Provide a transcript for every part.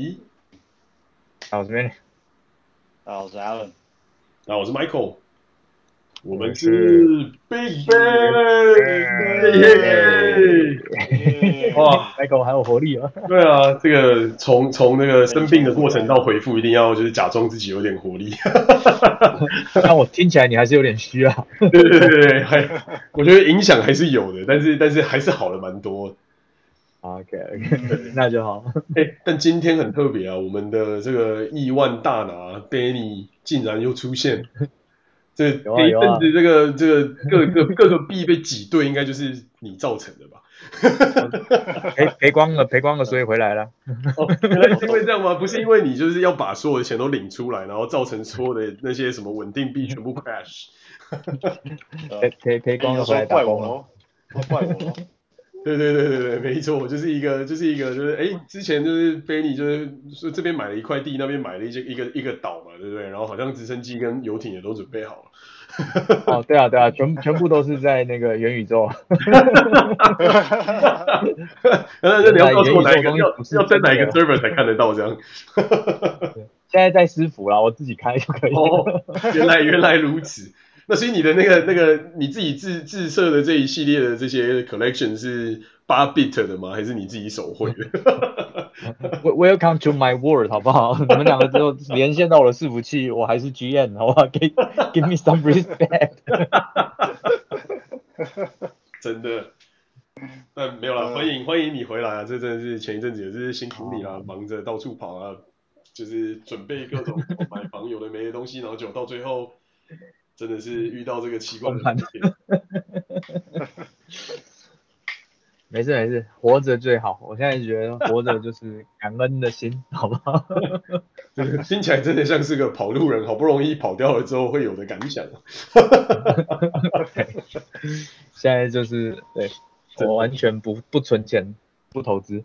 一，好，这边，好，我是 Alan，那我是 Michael，我们是 Big Bang，哇，Michael 还有活力啊！对啊，这个从从那个生病的过程到回复，一定要就是假装自己有点活力。但我听起来你还是有点虚啊。对对对对，还我觉得影响还是有的，但是但是还是好了蛮多。OK OK，那就好。欸，但今天很特别啊，我们的这个亿万大拿 Danny 竟然又出现。这一阵子这个这个各个各个币被挤兑，应该就是你造成的吧？赔赔光了，赔光了，所以回来了。哦，原来是因为这样吗？不是因为你就是要把所有的钱都领出来，然后造成所有的那些什么稳定币全部 crash。赔赔赔光了，回来打工了。怪我。对对对对对，没错，就是一个就是一个就是哎，之前就是菲尼就是说这边买了一块地，那边买了一些一个一个岛嘛，对不对？然后好像直升机跟游艇也都准备好了。哦，对啊对啊，全全部都是在那个元宇宙。然后你要告诉我哪一个要要在哪一个 server 才看得到这样？现在在私服啦，我自己开就可以。哦，原来原来如此。那所以你的那个那个你自己自自设的这一系列的这些 collection 是八 bit 的吗？还是你自己手绘的？Welcome to my world，好不好？你们两个之后连线到我的伺服器，我还是 GM，好不好？Give give me some respect。真的，但没有啦，欢迎欢迎你回来啊！这真的是前一阵子也是辛苦你啦，忙着到处跑啊，就是准备各种买房有的没的东西，然后就到最后。真的是遇到这个奇怪的。没事没事，活着最好。我现在觉得活着就是感恩的心，好不好？听起来真的像是个跑路人，好不容易跑掉了之后会有的感想。现在就是对，我完全不不存钱，不投资，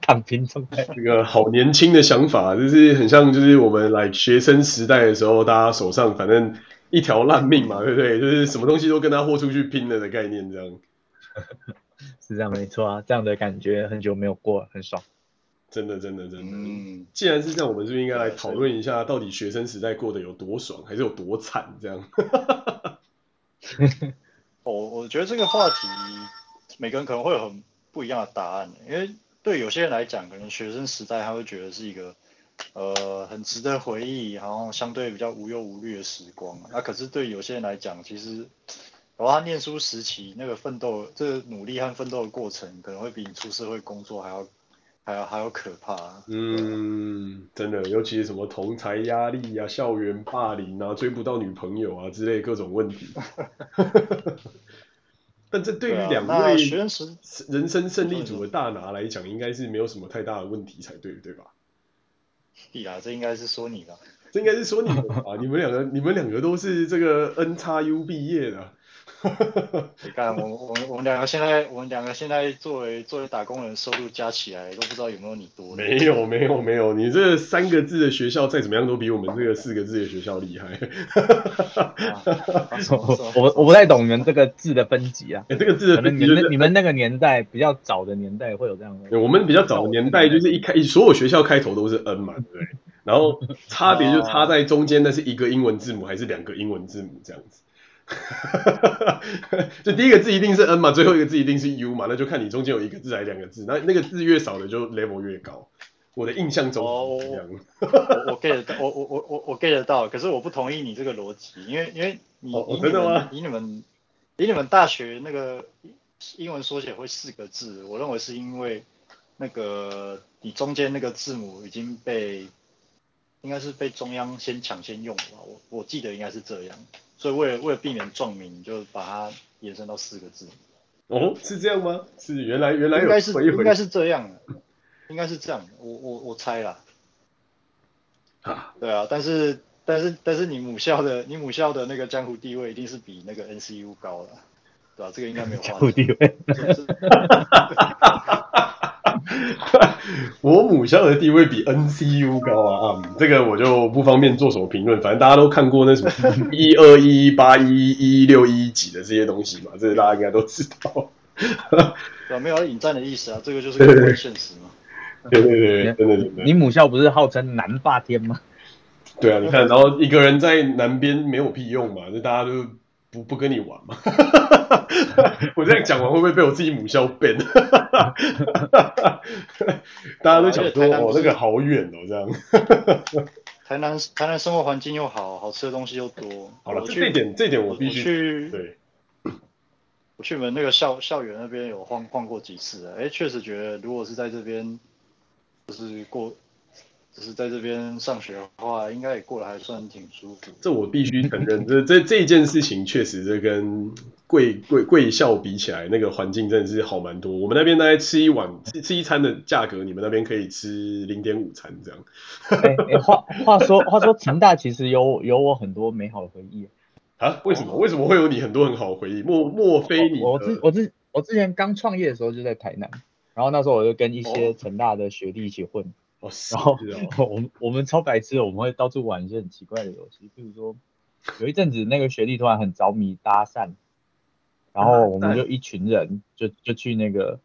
躺平状态。这个好年轻的想法，就是很像就是我们来学生时代的时候，大家手上反正。一条烂命嘛，对不对？就是什么东西都跟他豁出去拼了的概念，这样。是这样没错啊，这样的感觉很久没有过，很爽。真的，真的，真的。嗯。既然是这样，我们是不是应该来讨论一下，到底学生时代过得有多爽，还是有多惨？这样。我 我觉得这个话题，每个人可能会有很不一样的答案，因为对有些人来讲，可能学生时代他会觉得是一个。呃，很值得回忆，然后相对比较无忧无虑的时光。那、啊、可是对有些人来讲，其实，然后他念书时期那个奋斗，这个努力和奋斗的过程，可能会比你出社会工作还要，还要还要可怕。嗯，真的，尤其是什么同才压力啊、校园霸凌啊、追不到女朋友啊之类各种问题。但这对于两位人生胜利组的大拿来讲，应该是没有什么太大的问题才对，对吧？对啊，这应该是说你的，这应该是说你的啊！你们两个，你们两个都是这个 N 叉 U 毕业的。你看，我我我们两个现在，我们两个现在作为作为打工人，收入加起来都不知道有没有你多。没有没有没有，你这三个字的学校再怎么样都比我们这个四个字的学校厉害。我我不太懂你们这个字的分级啊。欸、这个字的分级、就是，你们你们那个年代比较早的年代会有这样的。我们比较早的年代就是一开所有学校开头都是 N 嘛，对。然后差别就差在中间，那是一个英文字母还是两个英文字母这样子。就第一个字一定是 N 嘛，最后一个字一定是 U 嘛，那就看你中间有一个字还是两个字，那那个字越少的就 level 越高。我的印象中是这样。我我 get 我我我我我 get 得到，可是我不同意你这个逻辑，因为因为你、哦、以你们以你们以你们大学那个英文缩写会四个字，我认为是因为那个你中间那个字母已经被应该是被中央先抢先用了，我我记得应该是这样。所以为了为了避免撞名，就把它延伸到四个字。哦，是这样吗？是原来原来有应该是应该是这样的，应该是这样的。我我我猜啦。啊，对啊，但是但是但是你母校的你母校的那个江湖地位一定是比那个 NCU 高的，对吧、啊？这个应该没有话。江湖地位。我母校的地位比 NCU 高啊，啊，这个我就不方便做什么评论。反正大家都看过那什么 一二一一八一一六一几的这些东西嘛，这个大家应该都知道。对啊，没有引战的意思啊，这个就是个现实嘛。对对对，真的真的。你母校不是号称南霸天吗？对啊，你看，然后一个人在南边没有屁用嘛，就大家都不不跟你玩嘛。我这样讲完会不会被我自己母校 ban？大家都想说哦，那个好远哦，这样。台南台南生活环境又好，好吃的东西又多。好了，这点这点我必须去。对。我去你们那个校校园那边有晃晃过几次，哎，确实觉得如果是在这边，就是过。就是在这边上学的话，应该也过得还算挺舒服。这我必须承认，这这这件事情确实是跟贵贵贵校比起来，那个环境真的是好蛮多。我们那边大概吃一碗吃吃一餐的价格，你们那边可以吃零点五餐这样。话话说话说，成大其实有有我很多美好的回忆啊？为什么？为什么会有你很多很好的回忆？莫莫非你？我之我之我之前刚创业的时候就在台南，然后那时候我就跟一些成大的学弟一起混。哦，然后我们我们超白痴，我们会到处玩一些很奇怪的游戏，比如说有一阵子那个学弟突然很着迷搭讪，然后我们 就一群人就就去那个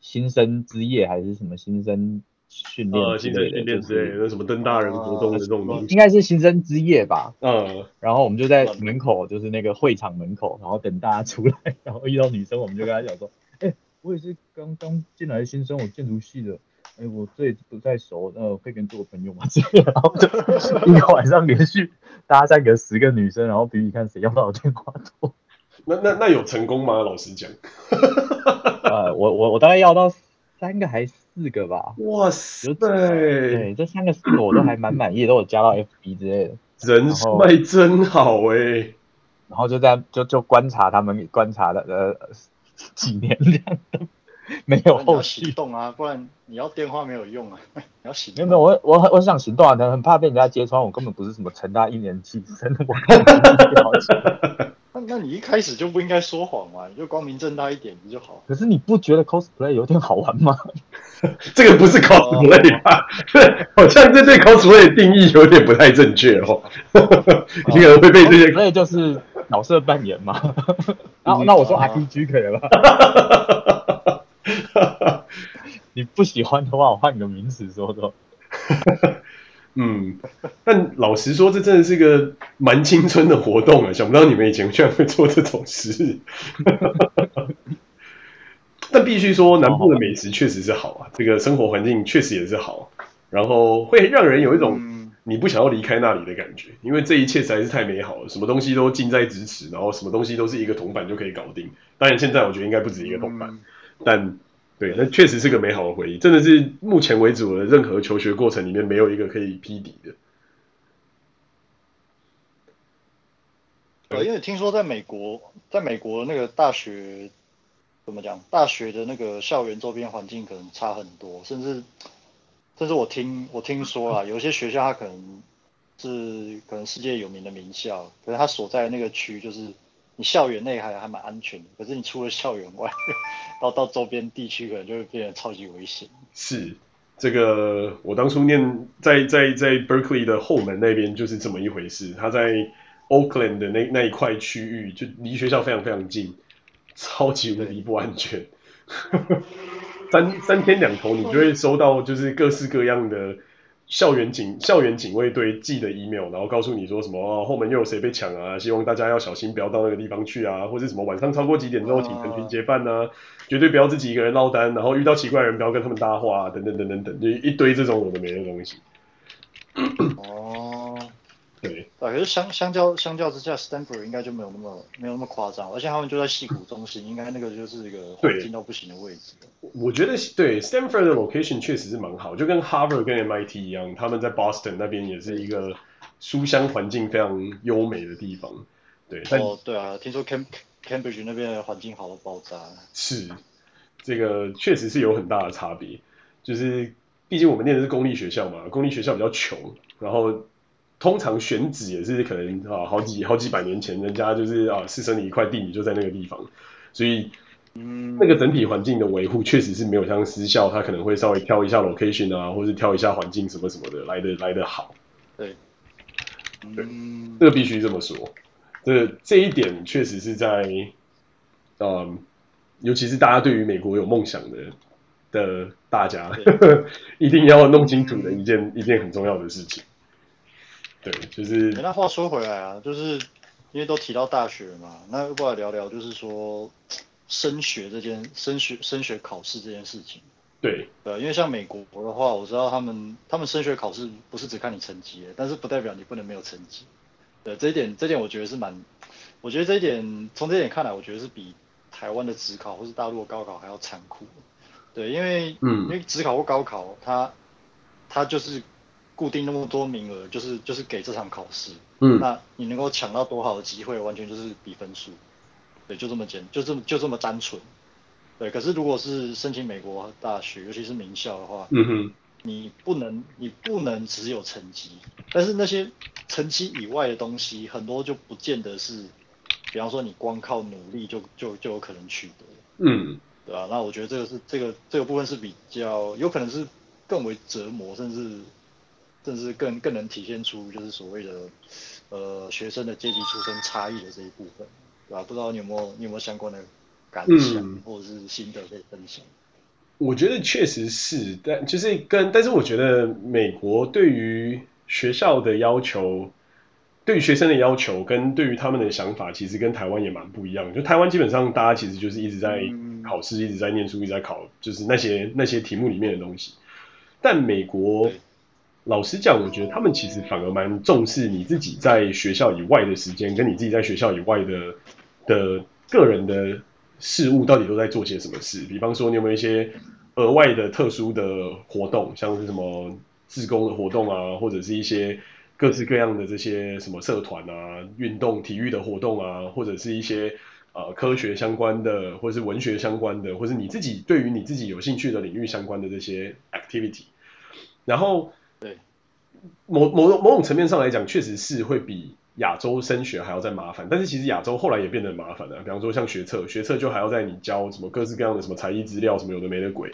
新生之夜还是什么新生训练新生训练之类的，什么登大人活动的这种东西，应该是新生之夜吧？嗯，然后我们就在门口，就是那个会场门口，然后等大家出来，然后遇到女生，我们就跟她讲说，哎，我也是刚刚进来的新生，我建筑系的。哎，我这不太熟，那我可以跟你做个朋友吗？这样，然后就 一个晚上连续搭讪个十个女生，然后比比看谁要到电话多。那那那有成功吗？老实讲，呃，我我我大概要到三个还是四个吧。哇塞！对，这三个四个我都还蛮满意，都有加到 FB 之类的。人脉真好哎、欸。然后就在就就观察他们观察了呃几年这样。没有后续动啊，不然你要电话没有用啊，你要行动。没有没有，我我很我想行动啊，但很怕被人家揭穿，我根本不是什么成大一年级生，我。那那你一开始就不应该说谎嘛，你就光明正大一点不就好？可是你不觉得 cosplay 有点好玩吗？这个不是 cosplay 吧？好像这对 cosplay 的定义有点不太正确哦。你可能会被这些，所以就是角色扮演嘛。那那我说 RPG 可以了吧？你不喜欢的话，我换个名词说说。嗯，但老实说，这真的是个蛮青春的活动啊！想不到你们以前居然会做这种事。但必须说，南部的美食确实是好啊，这个生活环境确实也是好，然后会让人有一种你不想要离开那里的感觉，因为这一切实在是太美好了，什么东西都近在咫尺，然后什么东西都是一个铜板就可以搞定。当然，现在我觉得应该不止一个铜板，但。对，那确实是个美好的回忆，真的是目前为止我的任何求学过程里面没有一个可以匹敌的。对，因为听说在美国，在美国那个大学怎么讲？大学的那个校园周边环境可能差很多，甚至甚至我听我听说啊，有些学校它可能是可能世界有名的名校，可是它所在的那个区就是。你校园内还还蛮安全的，可是你出了校园外，到到周边地区可能就会变得超级危险。是，这个我当初念在在在 Berkeley 的后门那边就是这么一回事。他在 Oakland 的那那一块区域就离学校非常非常近，超级无敌不安全。三三天两头你就会收到就是各式各样的。校园警校园警卫队寄的 email，然后告诉你说什么、哦、后门又有谁被抢啊？希望大家要小心，不要到那个地方去啊，或者什么晚上超过几点之后请成群结伴啊，绝对不要自己一个人落单，然后遇到奇怪人不要跟他们搭话啊，等等等等等，就一堆这种我的没的东西。哦。对，可是相相较相较之下，Stanford 应该就没有那么没有那么夸张，而且他们就在矽谷中心，应该那个就是一个环境到不行的位置。我觉得对 Stanford 的 location 确实是蛮好，就跟 Harvard 跟 MIT 一样，他们在 Boston 那边也是一个书香环境非常优美的地方。对，哦，对啊，听说 Cam Cambridge 那边的环境好到爆炸。是，这个确实是有很大的差别，就是毕竟我们念的是公立学校嘛，公立学校比较穷，然后。通常选址也是可能啊，好几好几百年前，人家就是啊，师生你一块地，你就在那个地方，所以，嗯，那个整体环境的维护确实是没有像私校，他可能会稍微挑一下 location 啊，或是挑一下环境什么什么的来的来的好。对，对，这个必须这么说，这这一点确实是在，嗯，尤其是大家对于美国有梦想的的大家，对。一定要弄清楚的一件、嗯、一件很重要的事情。对，就是。那话说回来啊，就是因为都提到大学嘛，那要不来聊聊，就是说升学这件升学升学考试这件事情。对，对，因为像美国的话，我知道他们他们升学考试不是只看你成绩，但是不代表你不能没有成绩。对，这一点这一点我觉得是蛮，我觉得这一点从这一点看来，我觉得是比台湾的职考或是大陆的高考还要残酷。对，因为嗯，因为职考或高考，它它就是固定那么多名额，就是就是给这场考试。嗯，那你能够抢到多好的机会，完全就是比分数。对，就这么简，就这么就这么单纯。对，可是如果是申请美国大学，尤其是名校的话，嗯哼，你不能，你不能只有成绩，但是那些成绩以外的东西，很多就不见得是，比方说你光靠努力就就就有可能取得，嗯，对吧？那我觉得这个是这个这个部分是比较有可能是更为折磨，甚至甚至更更能体现出就是所谓的呃学生的阶级出身差异的这一部分，对吧？不知道你有没有你有没有相关的？感想或者是心得可以分享。我觉得确实是，但就是跟，但是我觉得美国对于学校的要求，对于学生的要求跟对于他们的想法，其实跟台湾也蛮不一样。就台湾基本上大家其实就是一直在考试，一直在念书，一直在考，就是那些那些题目里面的东西。但美国，老实讲，我觉得他们其实反而蛮重视你自己在学校以外的时间，跟你自己在学校以外的的个人的。事物到底都在做些什么事？比方说，你有没有一些额外的特殊的活动，像是什么志工的活动啊，或者是一些各式各样的这些什么社团啊、运动、体育的活动啊，或者是一些呃科学相关的，或是文学相关的，或是你自己对于你自己有兴趣的领域相关的这些 activity。然后，对，某某某种层面上来讲，确实是会比。亚洲升学还要再麻烦，但是其实亚洲后来也变得麻烦了。比方说像学测，学测就还要在你交什么各式各样的什么才艺资料，什么有的没的鬼。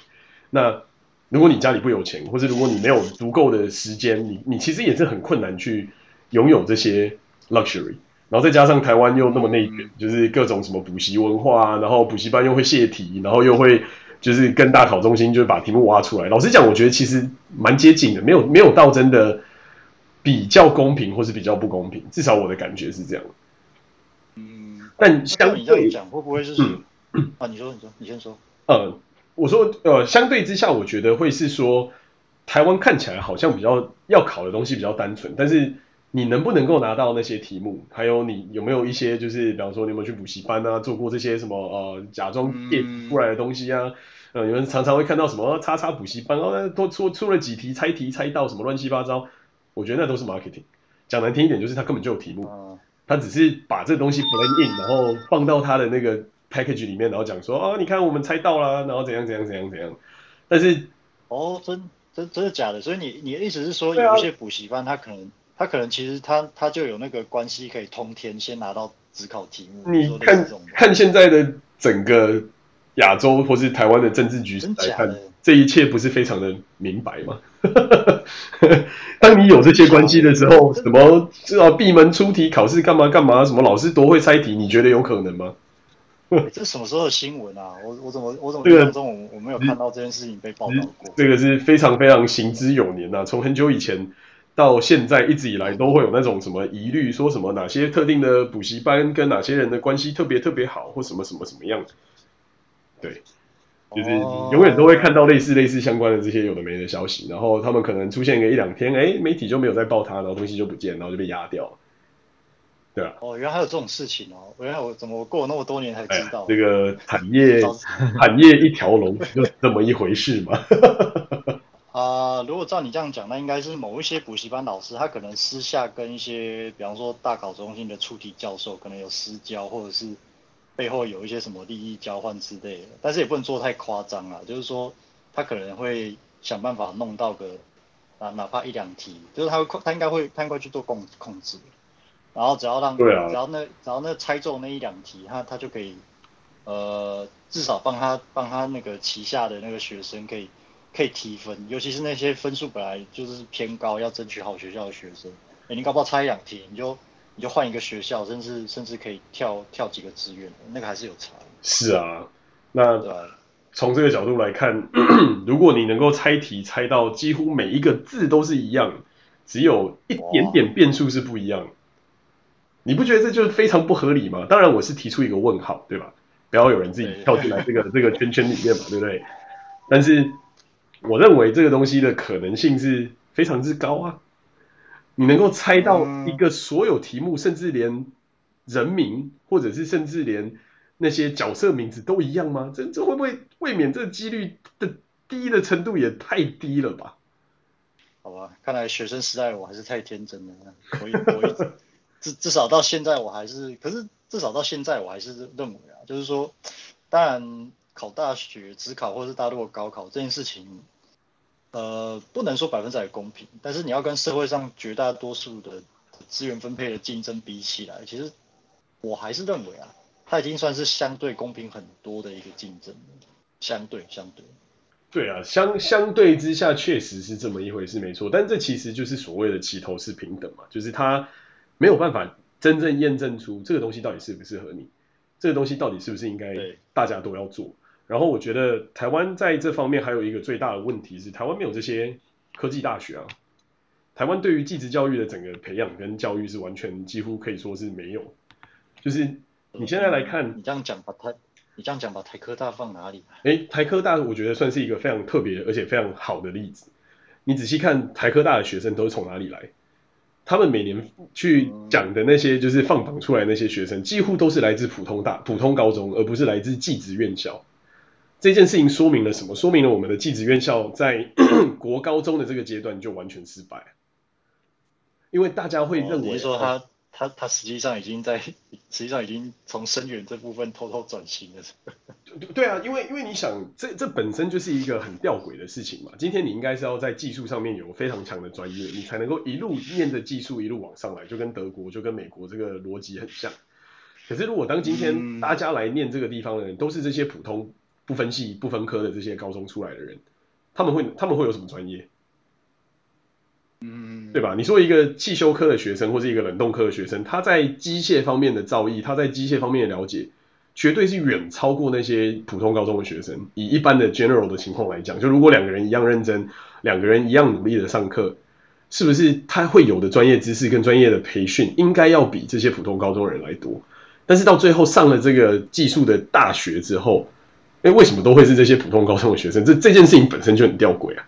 那如果你家里不有钱，或是如果你没有足够的时间，你你其实也是很困难去拥有这些 luxury。然后再加上台湾又那么内卷，就是各种什么补习文化啊，然后补习班又会泄题，然后又会就是跟大考中心就是把题目挖出来。老实讲，我觉得其实蛮接近的，没有没有到真的。比较公平，或是比较不公平，至少我的感觉是这样。嗯，但相对讲，会不会是？嗯，啊，你说，你说，你先说。呃，我说，呃，相对之下，我觉得会是说，台湾看起来好像比较要考的东西比较单纯，但是你能不能够拿到那些题目，还有你有没有一些，就是比方说你有没有去补习班啊，做过这些什么呃假装变出来的东西啊？呃，你们常常会看到什么叉叉补习班，哦，都出出了几题，猜题猜到什么乱七八糟。我觉得那都是 marketing，讲难听一点就是他根本就有题目，嗯、他只是把这东西 blend in，然后放到他的那个 package 里面，然后讲说哦，你看我们猜到了，然后怎样怎样怎样怎样。但是哦，真真真的假的？所以你你的意思是说，有一些补习班他可能、啊、他可能其实他他就有那个关系可以通天，先拿到指考题目。你看看现在的整个亚洲或是台湾的政治局势来看，这一切不是非常的明白吗？当你有这些关系的时候，什么知道闭门出题考试干嘛干嘛？什么老师多会猜题？你觉得有可能吗？欸、这什么时候的新闻啊？我我怎么我怎么印象中我我没有看到这件事情被报道过？这个是非常非常行之有年呐、啊，从很久以前到现在一直以来都会有那种什么疑虑，说什么哪些特定的补习班跟哪些人的关系特别特别好，或什么什么什么样？对。就是永远都会看到类似类似相关的这些有的没的消息，然后他们可能出现个一两天，哎，媒体就没有再报他，然后东西就不见，然后就被压掉了，对啊。哦，原来还有这种事情哦！原来我怎么我过了那么多年才知道？这个产业 产业一条龙，就这么一回事嘛。啊、呃，如果照你这样讲，那应该是某一些补习班老师，他可能私下跟一些，比方说大考中心的出题教授，可能有私交，或者是。背后有一些什么利益交换之类的，但是也不能做太夸张啊。就是说，他可能会想办法弄到个啊，哪怕一两题，就是他会他应该会他应该去做控控制，然后只要让，对啊，只要那只要那猜中那一两题，他他就可以呃至少帮他帮他那个旗下的那个学生可以可以提分，尤其是那些分数本来就是偏高要争取好学校的学生，哎，你搞不好差一两题你就。你就换一个学校，甚至甚至可以跳跳几个志愿，那个还是有差。是啊，那呃从这个角度来看，如果你能够猜题猜到几乎每一个字都是一样，只有一点点变数是不一样，你不觉得这就是非常不合理吗？当然，我是提出一个问号，对吧？不要有人自己跳进来这个这个圈圈里面嘛，对不对？但是我认为这个东西的可能性是非常之高啊！你能够猜到一个所有题目，甚至连人名，或者是甚至连那些角色名字都一样吗？这这会不会未免这个几率的低的程度也太低了吧？好吧，看来学生时代我还是太天真了。我我 至至少到现在我还是，可是至少到现在我还是认为啊，就是说，当然考大学只考或是大陆的高考这件事情，呃，不能说百分之百公平，但是你要跟社会上绝大多数的资源分配的竞争比起来，其实我还是认为啊。它已经算是相对公平很多的一个竞争，相对相对。对啊，相相对之下确实是这么一回事，没错。但这其实就是所谓的齐头是平等嘛，就是它没有办法真正验证出这个东西到底适不适合你，这个东西到底是不是应该大家都要做。然后我觉得台湾在这方面还有一个最大的问题是，台湾没有这些科技大学啊。台湾对于技职教育的整个培养跟教育是完全几乎可以说是没有，就是。你现在来看，你这样讲把台，你这样讲把台科大放哪里？哎，台科大我觉得算是一个非常特别而且非常好的例子。你仔细看台科大的学生都是从哪里来？他们每年去讲的那些就是放榜出来那些学生，几乎都是来自普通大、普通高中，而不是来自技职院校。这件事情说明了什么？说明了我们的技职院校在 国高中的这个阶段就完全失败，因为大家会认为、哦、说他。他他实际上已经在，实际上已经从生源这部分偷偷转型了。对对啊，因为因为你想，这这本身就是一个很吊诡的事情嘛。今天你应该是要在技术上面有非常强的专业，你才能够一路念着技术一路往上来，就跟德国就跟美国这个逻辑很像。可是如果当今天大家来念这个地方的人，都是这些普通不分系不分科的这些高中出来的人，他们会他们会有什么专业？嗯，对吧？你说一个汽修科的学生，或是一个冷冻科的学生，他在机械方面的造诣，他在机械方面的了解，绝对是远超过那些普通高中的学生。以一般的 general 的情况来讲，就如果两个人一样认真，两个人一样努力的上课，是不是他会有的专业知识跟专业的培训，应该要比这些普通高中人来多？但是到最后上了这个技术的大学之后，哎，为什么都会是这些普通高中的学生？这这件事情本身就很吊诡啊。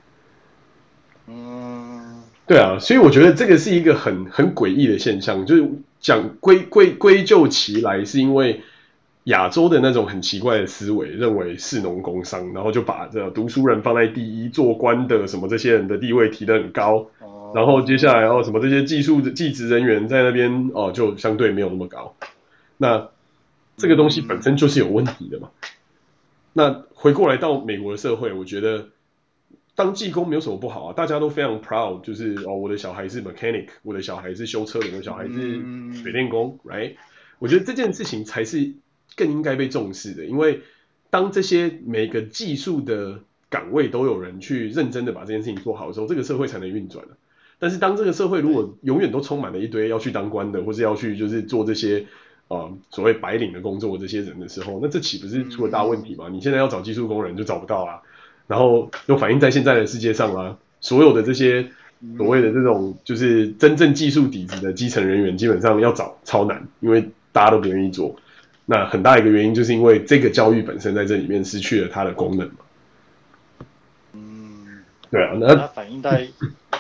嗯对啊，所以我觉得这个是一个很很诡异的现象，就是讲归归归咎其来，是因为亚洲的那种很奇怪的思维，认为士农工商，然后就把这读书人放在第一，做官的什么这些人的地位提得很高，然后接下来哦什么这些技术的技职人员在那边哦就相对没有那么高，那这个东西本身就是有问题的嘛。那回过来到美国的社会，我觉得。当技工没有什么不好啊，大家都非常 proud，就是哦，我的小孩是 mechanic，我的小孩是修车的，我的小孩是水电工，right？我觉得这件事情才是更应该被重视的，因为当这些每个技术的岗位都有人去认真的把这件事情做好的时候，这个社会才能运转。但是当这个社会如果永远都充满了一堆要去当官的，或是要去就是做这些啊、呃、所谓白领的工作的这些人的时候，那这岂不是出了大问题吗？你现在要找技术工人就找不到啊。然后又反映在现在的世界上啊，所有的这些所谓的这种就是真正技术底子的基层人员，基本上要找超难，因为大家都不愿意做。那很大一个原因就是因为这个教育本身在这里面失去了它的功能嘛。嗯，对啊，那它反映在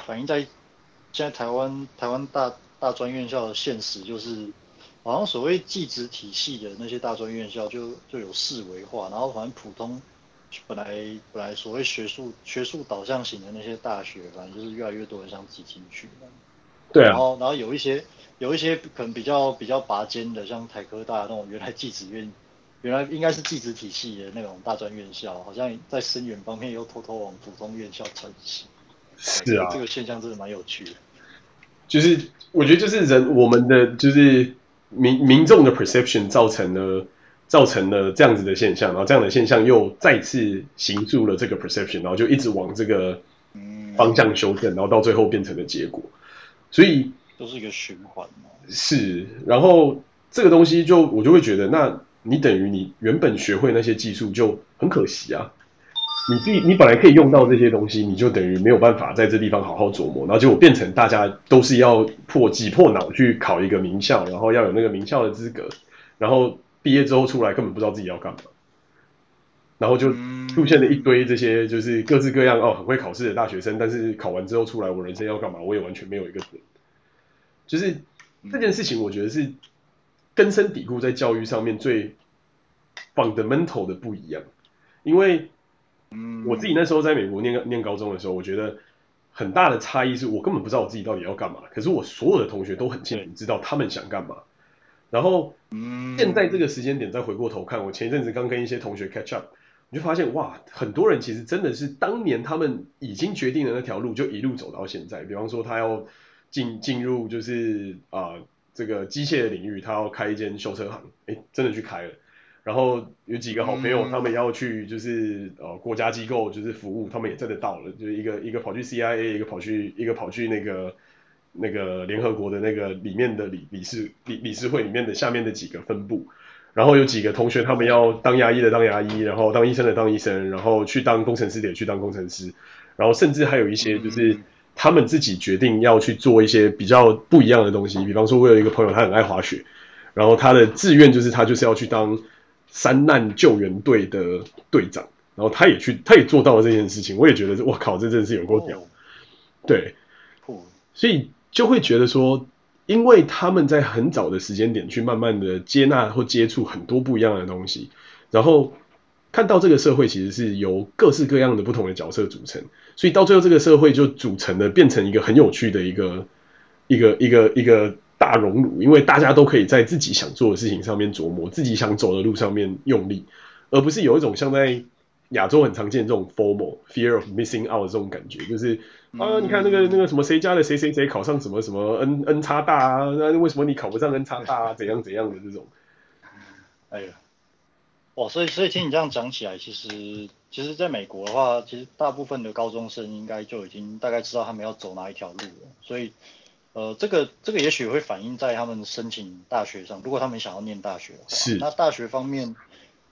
反映在现在台湾台湾大大专院校的现实就是，好像所谓技职体系的那些大专院校就就有四维化，然后反正普通。本来本来所谓学术学术导向型的那些大学，反正就是越来越多人想挤进去。对啊。然后然后有一些有一些可能比较比较拔尖的，像台科大那种原来技职院，原来应该是技职体系的那种大专院校，好像在生源方面又偷偷往普通院校转型。是啊。这个现象真的蛮有趣的。就是我觉得就是人我们的就是民民众的 perception 造成了。造成了这样子的现象，然后这样的现象又再次形塑了这个 perception，然后就一直往这个方向修正，然后到最后变成了结果。所以都是一个循环嘛。是，然后这个东西就我就会觉得，那你等于你原本学会那些技术就很可惜啊。你必你本来可以用到这些东西，你就等于没有办法在这地方好好琢磨，然后结果变成大家都是要破挤破脑去考一个名校，然后要有那个名校的资格，然后毕业之后出来根本不知道自己要干嘛，然后就出现了一堆这些就是各式各样哦很会考试的大学生，但是考完之后出来我人生要干嘛，我也完全没有一个准。就是这件事情，我觉得是根深蒂固在教育上面最 fundamental 的不一样，因为。嗯，我自己那时候在美国念念高中的时候，我觉得很大的差异是我根本不知道我自己到底要干嘛，可是我所有的同学都很清楚知道他们想干嘛。然后，现在这个时间点再回过头看，我前一阵子刚跟一些同学 catch up，我就发现哇，很多人其实真的是当年他们已经决定了那条路，就一路走到现在。比方说他要进进入就是啊、呃、这个机械的领域，他要开一间修车行，哎，真的去开了。然后有几个好朋友，他们要去就是呃国家机构就是服务，他们也真的到了，就是一个一个跑去 CIA，一个跑去一个跑去那个那个联合国的那个里面的理理事理理事会里面的下面的几个分部，然后有几个同学他们要当牙医的当牙医，然后当医生的当医生，然后去当工程师的也去当工程师，然后甚至还有一些就是他们自己决定要去做一些比较不一样的东西，比方说我有一个朋友他很爱滑雪，然后他的志愿就是他就是要去当。山难救援队的队长，然后他也去，他也做到了这件事情。我也觉得，我靠，这真的是有够屌。对，所以就会觉得说，因为他们在很早的时间点去慢慢的接纳或接触很多不一样的东西，然后看到这个社会其实是由各式各样的不同的角色组成，所以到最后这个社会就组成了变成一个很有趣的一个一个一个一个。大熔炉，因为大家都可以在自己想做的事情上面琢磨，自己想走的路上面用力，而不是有一种像在亚洲很常见的这种 formal fear of missing out 的这种感觉，就是啊，你看那个那个什么谁家的谁谁谁考上什么什么 N N 叉大啊，那为什么你考不上 N 叉大啊？怎样怎样的这种，哎呀，哇，所以所以听你这样讲起来，其实其实在美国的话，其实大部分的高中生应该就已经大概知道他们要走哪一条路了，所以。呃，这个这个也许会反映在他们申请大学上，如果他们想要念大学的话，是。那大学方面，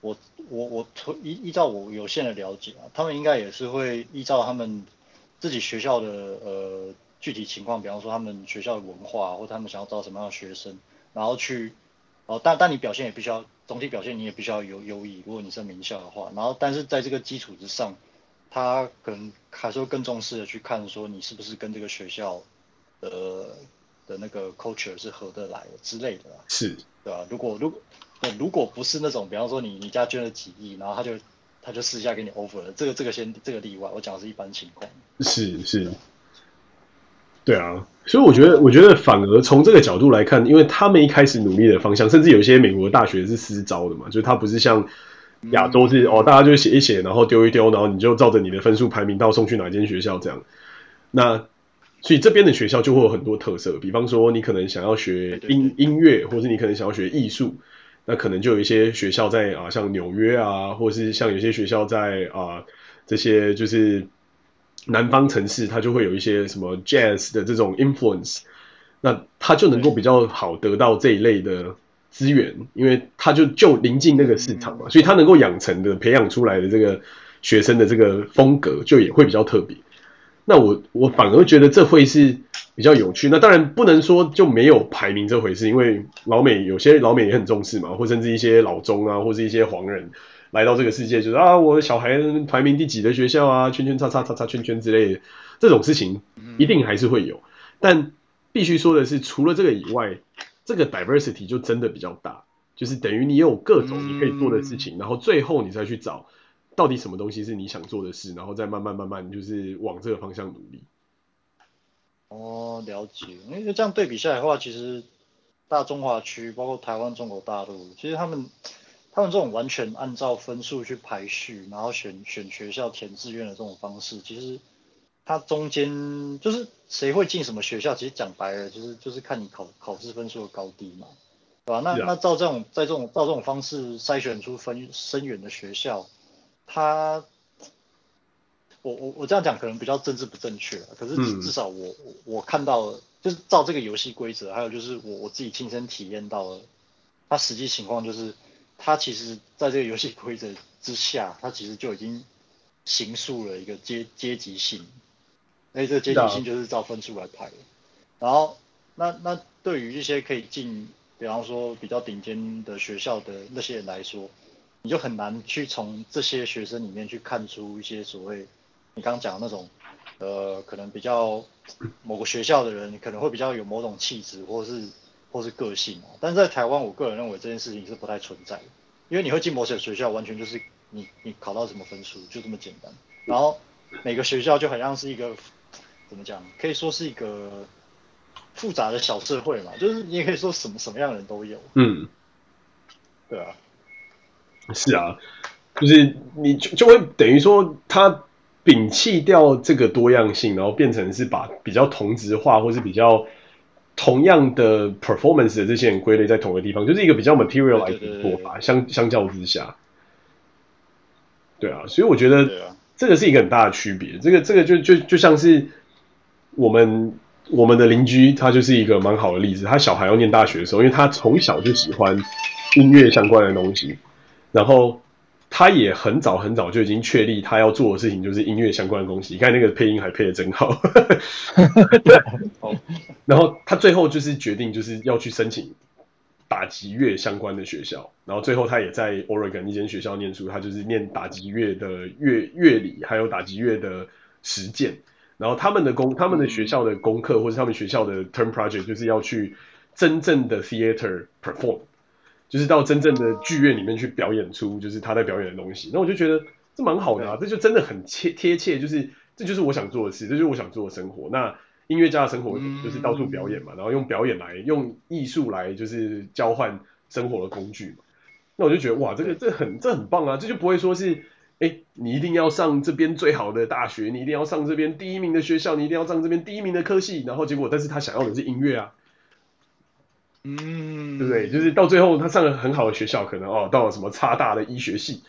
我我我依依照我有限的了解啊，他们应该也是会依照他们自己学校的呃具体情况，比方说他们学校的文化，或他们想要招什么样的学生，然后去哦，但但你表现也必须要总体表现你也必须要有优异，如果你是名校的话，然后但是在这个基础之上，他可能还是会更重视的去看说你是不是跟这个学校。呃的那个 culture 是合得来的之类的，是，对吧？如果如果如果不是那种，比方说你你家捐了几亿，然后他就他就私下给你 offer 了，这个这个先这个例外，我讲的是一般情况。是是，对啊，所以我觉得我觉得反而从这个角度来看，因为他们一开始努力的方向，甚至有些美国的大学是私招的嘛，就是他不是像亚洲是、嗯、哦，大家就写一写，然后丢一丢，然后你就照着你的分数排名到送去哪间学校这样，那。所以这边的学校就会有很多特色，比方说你可能想要学音音乐，或是你可能想要学艺术，那可能就有一些学校在啊，像纽约啊，或是像有些学校在啊这些就是南方城市，它就会有一些什么 jazz 的这种 influence，那它就能够比较好得到这一类的资源，因为它就就临近那个市场嘛，所以它能够养成的培养出来的这个学生的这个风格就也会比较特别。那我我反而觉得这会是比较有趣。那当然不能说就没有排名这回事，因为老美有些老美也很重视嘛，或甚至一些老中啊，或是一些黄人来到这个世界，就是啊，我的小孩排名第几的学校啊，圈圈叉叉叉叉圈圈之类的这种事情一定还是会有。但必须说的是，除了这个以外，这个 diversity 就真的比较大，就是等于你有各种你可以做的事情，然后最后你再去找。到底什么东西是你想做的事，然后再慢慢慢慢就是往这个方向努力。哦，了解。因为这样对比下来的话，其实大中华区包括台湾、中国大陆，其实他们他们这种完全按照分数去排序，然后选选学校填志愿的这种方式，其实它中间就是谁会进什么学校，其实讲白了就是就是看你考考试分数的高低嘛，对吧？那那照这种在这种照这种方式筛选出分深远的学校。他，我我我这样讲可能比较政治不正确，可是至少我、嗯、我看到，就是照这个游戏规则，还有就是我我自己亲身体验到了，他实际情况就是。他其实在这个游戏规则之下，他其实就已经形塑了一个阶阶级性，哎，这个阶级性就是照分数来排的。然后，那那对于一些可以进，比方说比较顶尖的学校的那些人来说，你就很难去从这些学生里面去看出一些所谓你刚刚讲的那种，呃，可能比较某个学校的人可能会比较有某种气质，或是或是个性。但是在台湾，我个人认为这件事情是不太存在的，因为你会进某些学校，完全就是你你考到什么分数就这么简单。然后每个学校就好像是一个怎么讲，可以说是一个复杂的小社会嘛，就是你也可以说什么什么样的人都有。嗯，对啊。是啊，就是你就就会等于说，他摒弃掉这个多样性，然后变成是把比较同质化或是比较同样的 performance 的这些人归类在同一个地方，就是一个比较 materialized 的做法。相相较之下，对啊，所以我觉得这个是一个很大的区别。这个这个就就就像是我们我们的邻居，他就是一个蛮好的例子。他小孩要念大学的时候，因为他从小就喜欢音乐相关的东西。然后他也很早很早就已经确立他要做的事情就是音乐相关的东西。你看那个配音还配的真好。然后他最后就是决定就是要去申请打击乐相关的学校。然后最后他也在 Oregon 一间学校念书，他就是念打击乐的乐乐理还有打击乐的实践。然后他们的功他们的学校的功课或是他们学校的 term project 就是要去真正的 theater perform。就是到真正的剧院里面去表演出，就是他在表演的东西。那我就觉得这蛮好的啊，这就真的很切贴切，就是这就是我想做的事，这就是我想做的生活。那音乐家的生活就是到处表演嘛，然后用表演来用艺术来就是交换生活的工具嘛。那我就觉得哇，这个这很这很棒啊，这就不会说是哎，你一定要上这边最好的大学，你一定要上这边第一名的学校，你一定要上这边第一名的科系，然后结果但是他想要的是音乐啊。嗯，对不对？就是到最后，他上了很好的学校，可能哦，到了什么差大的医学系，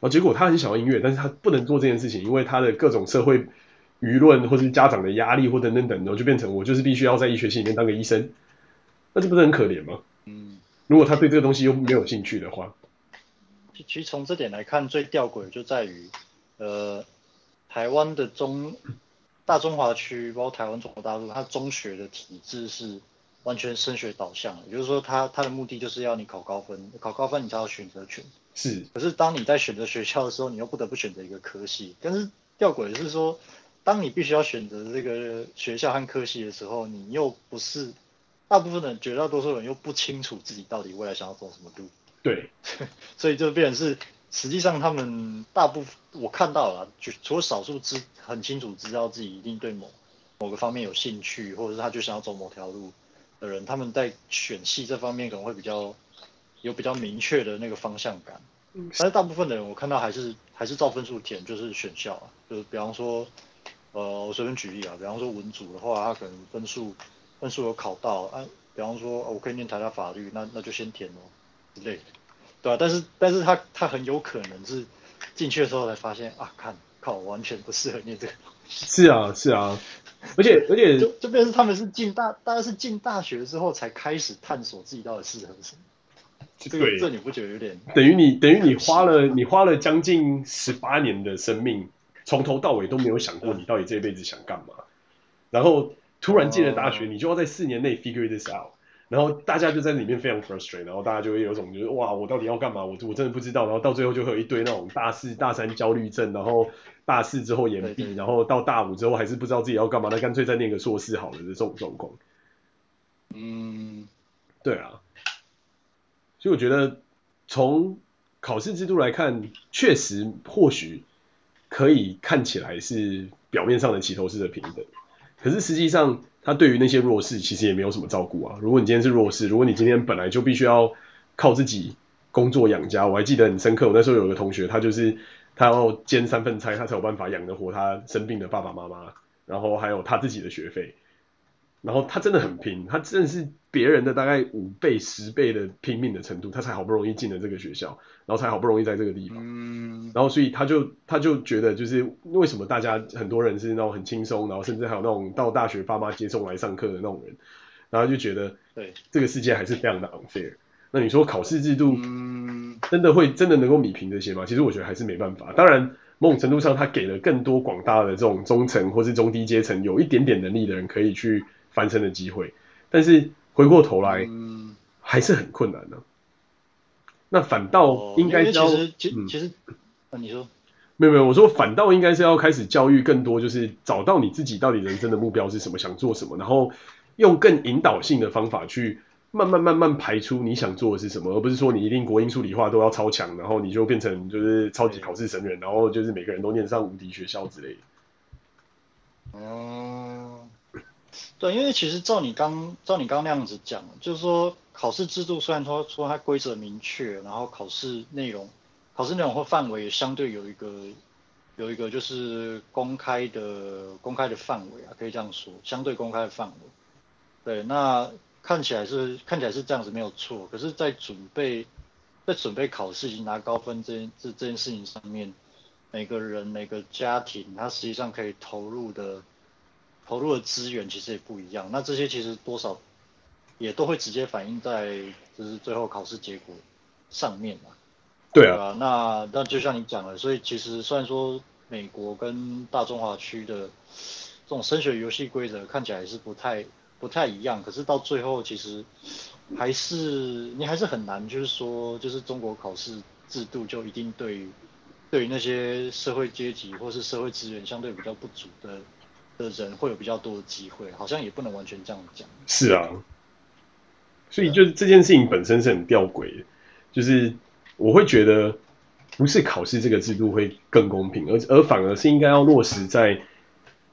然后结果他很喜欢音乐，但是他不能做这件事情，因为他的各种社会舆论或是家长的压力或等等等，然后就变成我就是必须要在医学系里面当个医生，那这不是很可怜吗？嗯，如果他对这个东西又没有兴趣的话，其实从这点来看，最吊诡就在于，呃，台湾的中大中华区，包括台湾中国大陆，它中学的体制是。完全升学导向，也就是说他，他他的目的就是要你考高分，考高分你才有选择权。是。可是当你在选择学校的时候，你又不得不选择一个科系。但是吊诡的是说，当你必须要选择这个学校和科系的时候，你又不是大部分的人，绝大多数人又不清楚自己到底未来想要走什么路。对。所以就变成是，实际上他们大部分我看到了，就除了少数知很清楚知道自己一定对某某个方面有兴趣，或者是他就想要走某条路。的人，他们在选系这方面可能会比较有比较明确的那个方向感，嗯。但是大部分的人我看到还是还是照分数填，就是选校啊，就是比方说，呃，我随便举例啊，比方说文组的话，他可能分数分数有考到，啊，比方说我可以念台大法律，那那就先填咯之类的，对啊，但是但是他他很有可能是进去的时候才发现啊，看靠，我完全不适合念这个。是啊，是啊，而且而且就就变成他们是进大，大概是进大学之后才开始探索自己到底适合什么。这个这你不觉得有点？等于你等于你花了你花了将近十八年的生命，从头到尾都没有想过你到底这一辈子想干嘛，然后突然进了大学，你就要在四年内 figure this out。然后大家就在里面非常 frustrated，然后大家就会有一种就是哇，我到底要干嘛？我我真的不知道。然后到最后就会有一堆那种大四、大三焦虑症，然后大四之后延毕，对对对，然后到大五之后还是不知道自己要干嘛，那干脆再念个硕士好了的这种状况。嗯，对啊。所以我觉得从考试制度来看，确实或许可以看起来是表面上的齐头式的平等，可是实际上。他对于那些弱势其实也没有什么照顾啊。如果你今天是弱势，如果你今天本来就必须要靠自己工作养家，我还记得很深刻，我那时候有个同学，他就是他要煎三份菜，他才有办法养得活他生病的爸爸妈妈，然后还有他自己的学费。然后他真的很拼，他真的是别人的大概五倍、十倍的拼命的程度，他才好不容易进了这个学校，然后才好不容易在这个地方。嗯。然后所以他就他就觉得，就是为什么大家很多人是那种很轻松，然后甚至还有那种到大学爸妈接送来上课的那种人，然后就觉得，对这个世界还是非常的 unfair。那你说考试制度，嗯，真的会真的能够弭平这些吗？其实我觉得还是没办法。当然，某种程度上，他给了更多广大的这种中层或是中低阶层有一点点能力的人可以去翻身的机会。但是回过头来，嗯，还是很困难的，啊。那反倒应该教，其实其实，其实啊，你说。没有没有，我说反倒应该是要开始教育更多，就是找到你自己到底人生的目标是什么，想做什么，然后用更引导性的方法去慢慢慢慢排出你想做的是什么，而不是说你一定国英数理化都要超强，然后你就变成就是超级考试神人，然后就是每个人都念上无敌学校之类的。嗯，对，因为其实照你刚照你刚那样子讲，就是说考试制度虽然说说它规则明确，然后考试内容。考试内容或范围也相对有一个有一个就是公开的公开的范围啊，可以这样说，相对公开的范围。对，那看起来是看起来是这样子没有错，可是，在准备在准备考试以及拿高分这件这这件事情上面，每个人每个家庭，他实际上可以投入的投入的资源其实也不一样。那这些其实多少也都会直接反映在就是最后考试结果上面嘛。对啊，那那就像你讲的，所以其实虽然说美国跟大中华区的这种升学游戏规则看起来是不太不太一样，可是到最后其实还是你还是很难，就是说就是中国考试制度就一定对于对于那些社会阶级或是社会资源相对比较不足的的人会有比较多的机会，好像也不能完全这样讲。是啊，所以就是这件事情本身是很吊诡的，就是。我会觉得不是考试这个制度会更公平，而而反而是应该要落实在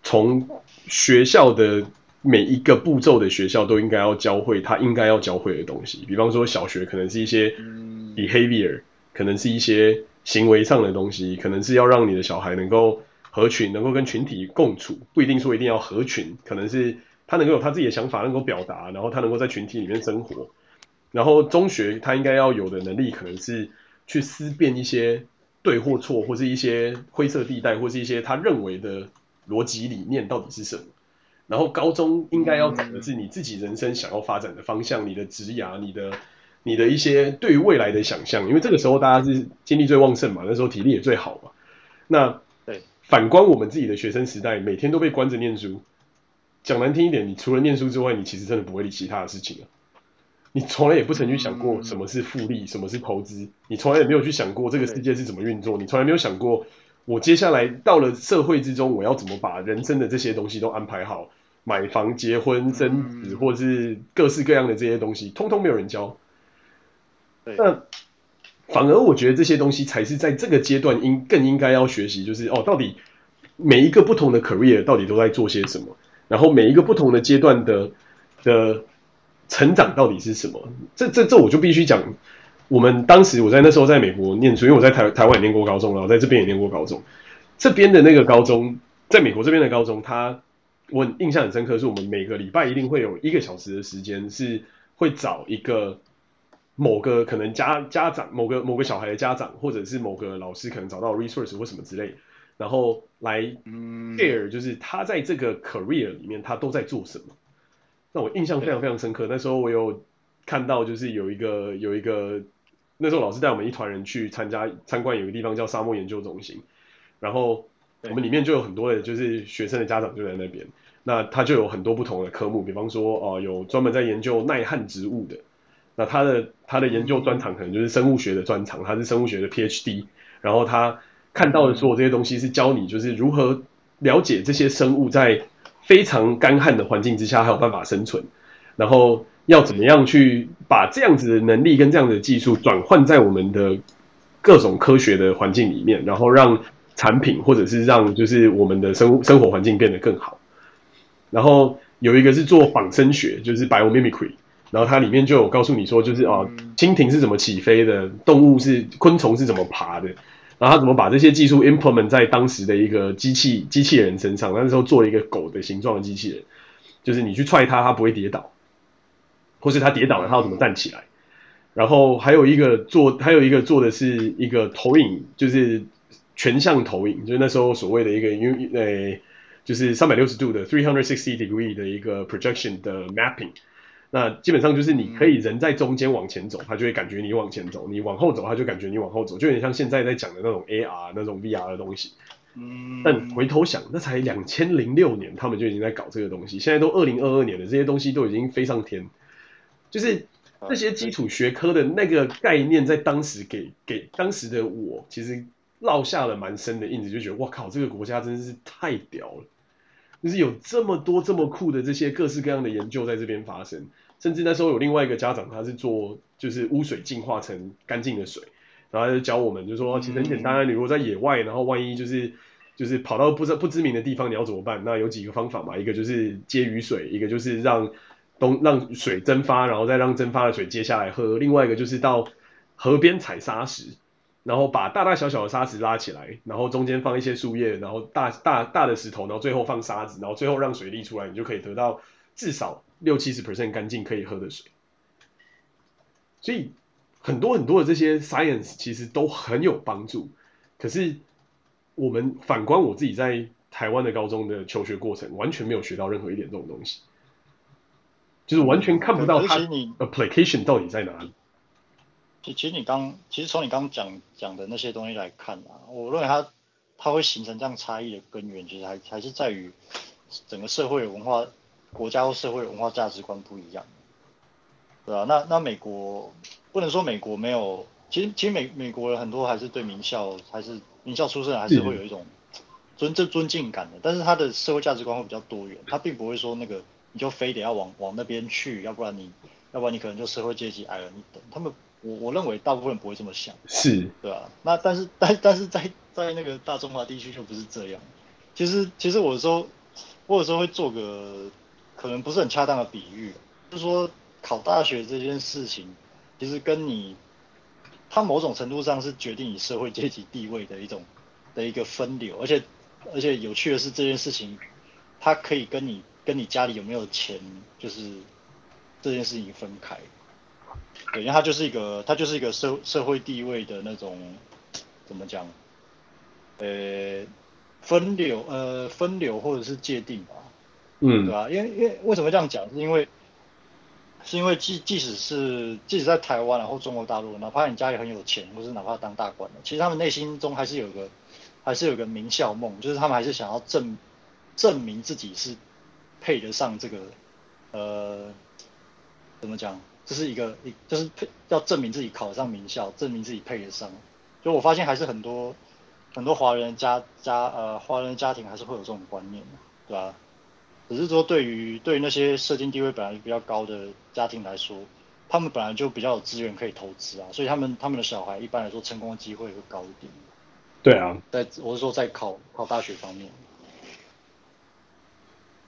从学校的每一个步骤的学校都应该要教会他应该要教会的东西。比方说小学可能是一些 behavior，可能是一些行为上的东西，可能是要让你的小孩能够合群，能够跟群体共处，不一定说一定要合群，可能是他能够有他自己的想法能够表达，然后他能够在群体里面生活。然后中学他应该要有的能力，可能是去思辨一些对或错，或是一些灰色地带，或是一些他认为的逻辑理念到底是什么。然后高中应该要讲的是你自己人生想要发展的方向，你的职涯，你的你的一些对于未来的想象。因为这个时候大家是精力最旺盛嘛，那时候体力也最好嘛。那，反观我们自己的学生时代，每天都被关着念书，讲难听一点，你除了念书之外，你其实真的不会理其他的事情啊。你从来也不曾去想过什么是复利，什么是投资，你从来也没有去想过这个世界是怎么运作，你从来没有想过我接下来到了社会之中，我要怎么把人生的这些东西都安排好，买房、结婚、生子，或是各式各样的这些东西，通通没有人教。那反而我觉得这些东西才是在这个阶段应更应该要学习，就是哦，到底每一个不同的 career 到底都在做些什么，然后每一个不同的阶段的的。成长到底是什么？这这这我就必须讲。我们当时我在那时候在美国念书，因为我在台台湾也念过高中，然后在这边也念过高中。这边的那个高中，在美国这边的高中，他我印象很深刻，是我们每个礼拜一定会有一个小时的时间，是会找一个某个可能家家长，某个某个小孩的家长，或者是某个老师可能找到 resource 或什么之类，然后来 share，就是他在这个 career 里面他都在做什么。那我印象非常非常深刻，那时候我有看到，就是有一个有一个，那时候老师带我们一团人去参加参观，有个地方叫沙漠研究中心，然后我们里面就有很多的，就是学生的家长就在那边，那他就有很多不同的科目，比方说哦、呃，有专门在研究耐旱植物的，那他的他的研究专长可能就是生物学的专长，他是生物学的 PhD，然后他看到的所有这些东西是教你就是如何了解这些生物在。非常干旱的环境之下还有办法生存，然后要怎么样去把这样子的能力跟这样的技术转换在我们的各种科学的环境里面，然后让产品或者是让就是我们的生生活环境变得更好。然后有一个是做仿生学，就是 biomimicry，然后它里面就有告诉你说，就是啊，蜻蜓是怎么起飞的，动物是昆虫是怎么爬的。然后他怎么把这些技术 implement 在当时的一个机器机器人身上？那时候做了一个狗的形状的机器人，就是你去踹它，它不会跌倒，或是它跌倒了，它要怎么站起来？然后还有一个做，还有一个做的是一个投影，就是全向投影，就是那时候所谓的一个因为呃，就是三百六十度的 three hundred sixty degree 的一个 projection 的 mapping。那基本上就是你可以人在中间往前走，他就会感觉你往前走；你往后走，他就感觉你往后走，就有点像现在在讲的那种 AR 那种 VR 的东西。嗯，但回头想，那才两千零六年，他们就已经在搞这个东西，现在都二零二二年了，这些东西都已经飞上天。就是这些基础学科的那个概念，在当时给给当时的我，其实烙下了蛮深的印子，就觉得哇靠，这个国家真是太屌了，就是有这么多这么酷的这些各式各样的研究在这边发生。甚至那时候有另外一个家长，他是做就是污水净化成干净的水。然后他就教我们，就说其实很简单，你如果在野外，然后万一就是就是跑到不知不知名的地方，你要怎么办？那有几个方法嘛，一个就是接雨水，一个就是让东让水蒸发，然后再让蒸发的水接下来喝。另外一个就是到河边采沙石，然后把大大小小的沙子拉起来，然后中间放一些树叶，然后大大大的石头，然后最后放沙子，然后最后让水沥出来，你就可以得到至少六七十 percent 干净可以喝的水。所以。很多很多的这些 science 其实都很有帮助，可是我们反观我自己在台湾的高中的求学过程，完全没有学到任何一点这种东西，就是完全看不到它 application 到底在哪里。其其实你刚其实从你刚讲讲的那些东西来看啊，我认为它它会形成这样差异的根源，其实还还是在于整个社会文化国家或社会文化价值观不一样。对啊，那那美国不能说美国没有，其实其实美美国人很多还是对名校还是名校出身还是会有一种尊这尊敬感的，但是他的社会价值观会比较多元，他并不会说那个你就非得要往往那边去，要不然你要不然你可能就社会阶级矮了一等，他们我我认为大部分人不会这么想，是，对啊，那但是但但是在在那个大中华地区就不是这样，其实其实我有时候我有时候会做个可能不是很恰当的比喻，就是说。考大学这件事情，其实跟你，它某种程度上是决定你社会阶级地位的一种的一个分流，而且而且有趣的是这件事情，它可以跟你跟你家里有没有钱，就是这件事情分开。对，因为它就是一个他就是一个社社会地位的那种怎么讲，呃，分流呃分流或者是界定吧，嗯，对吧？因为因为为什么这样讲？是因为是因为即即使是即使在台湾然后中国大陆，哪怕你家里很有钱，或是哪怕当大官的，其实他们内心中还是有个还是有个名校梦，就是他们还是想要证证明自己是配得上这个呃怎么讲，这是一个一就是配要证明自己考上名校，证明自己配得上。就我发现还是很多很多华人家家呃华人家庭还是会有这种观念的，对吧？只是说，对于对于那些社经地位本来比较高的家庭来说，他们本来就比较有资源可以投资啊，所以他们他们的小孩一般来说成功的机会会高一点。对啊，在我是说在考考大学方面。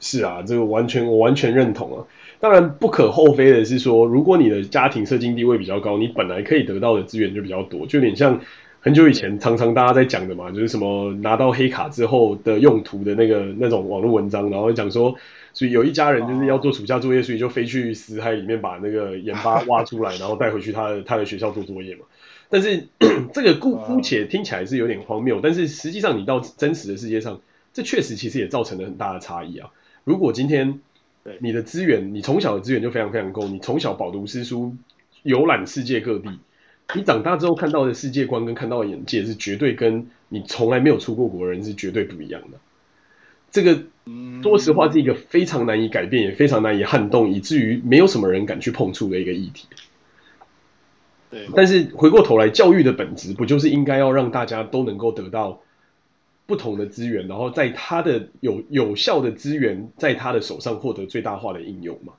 是啊，这个完全我完全认同啊。当然不可厚非的是说，如果你的家庭社经地位比较高，你本来可以得到的资源就比较多，就有点像。很久以前，常常大家在讲的嘛，就是什么拿到黑卡之后的用途的那个那种网络文章，然后讲说，所以有一家人就是要做暑假作业，所以就飞去死海里面把那个盐巴挖出来，然后带回去他的他的学校做作业嘛。但是这个姑姑且听起来是有点荒谬，但是实际上你到真实的世界上，这确实其实也造成了很大的差异啊。如果今天你的资源，你从小的资源就非常非常够，你从小饱读诗书，游览世界各地。你长大之后看到的世界观跟看到的眼界是绝对跟你从来没有出过国的人是绝对不一样的。这个说实话是一个非常难以改变，也非常难以撼动，以至于没有什么人敢去碰触的一个议题。对。但是回过头来，教育的本质不就是应该要让大家都能够得到不同的资源，然后在他的有有效的资源在他的手上获得最大化的应用嘛？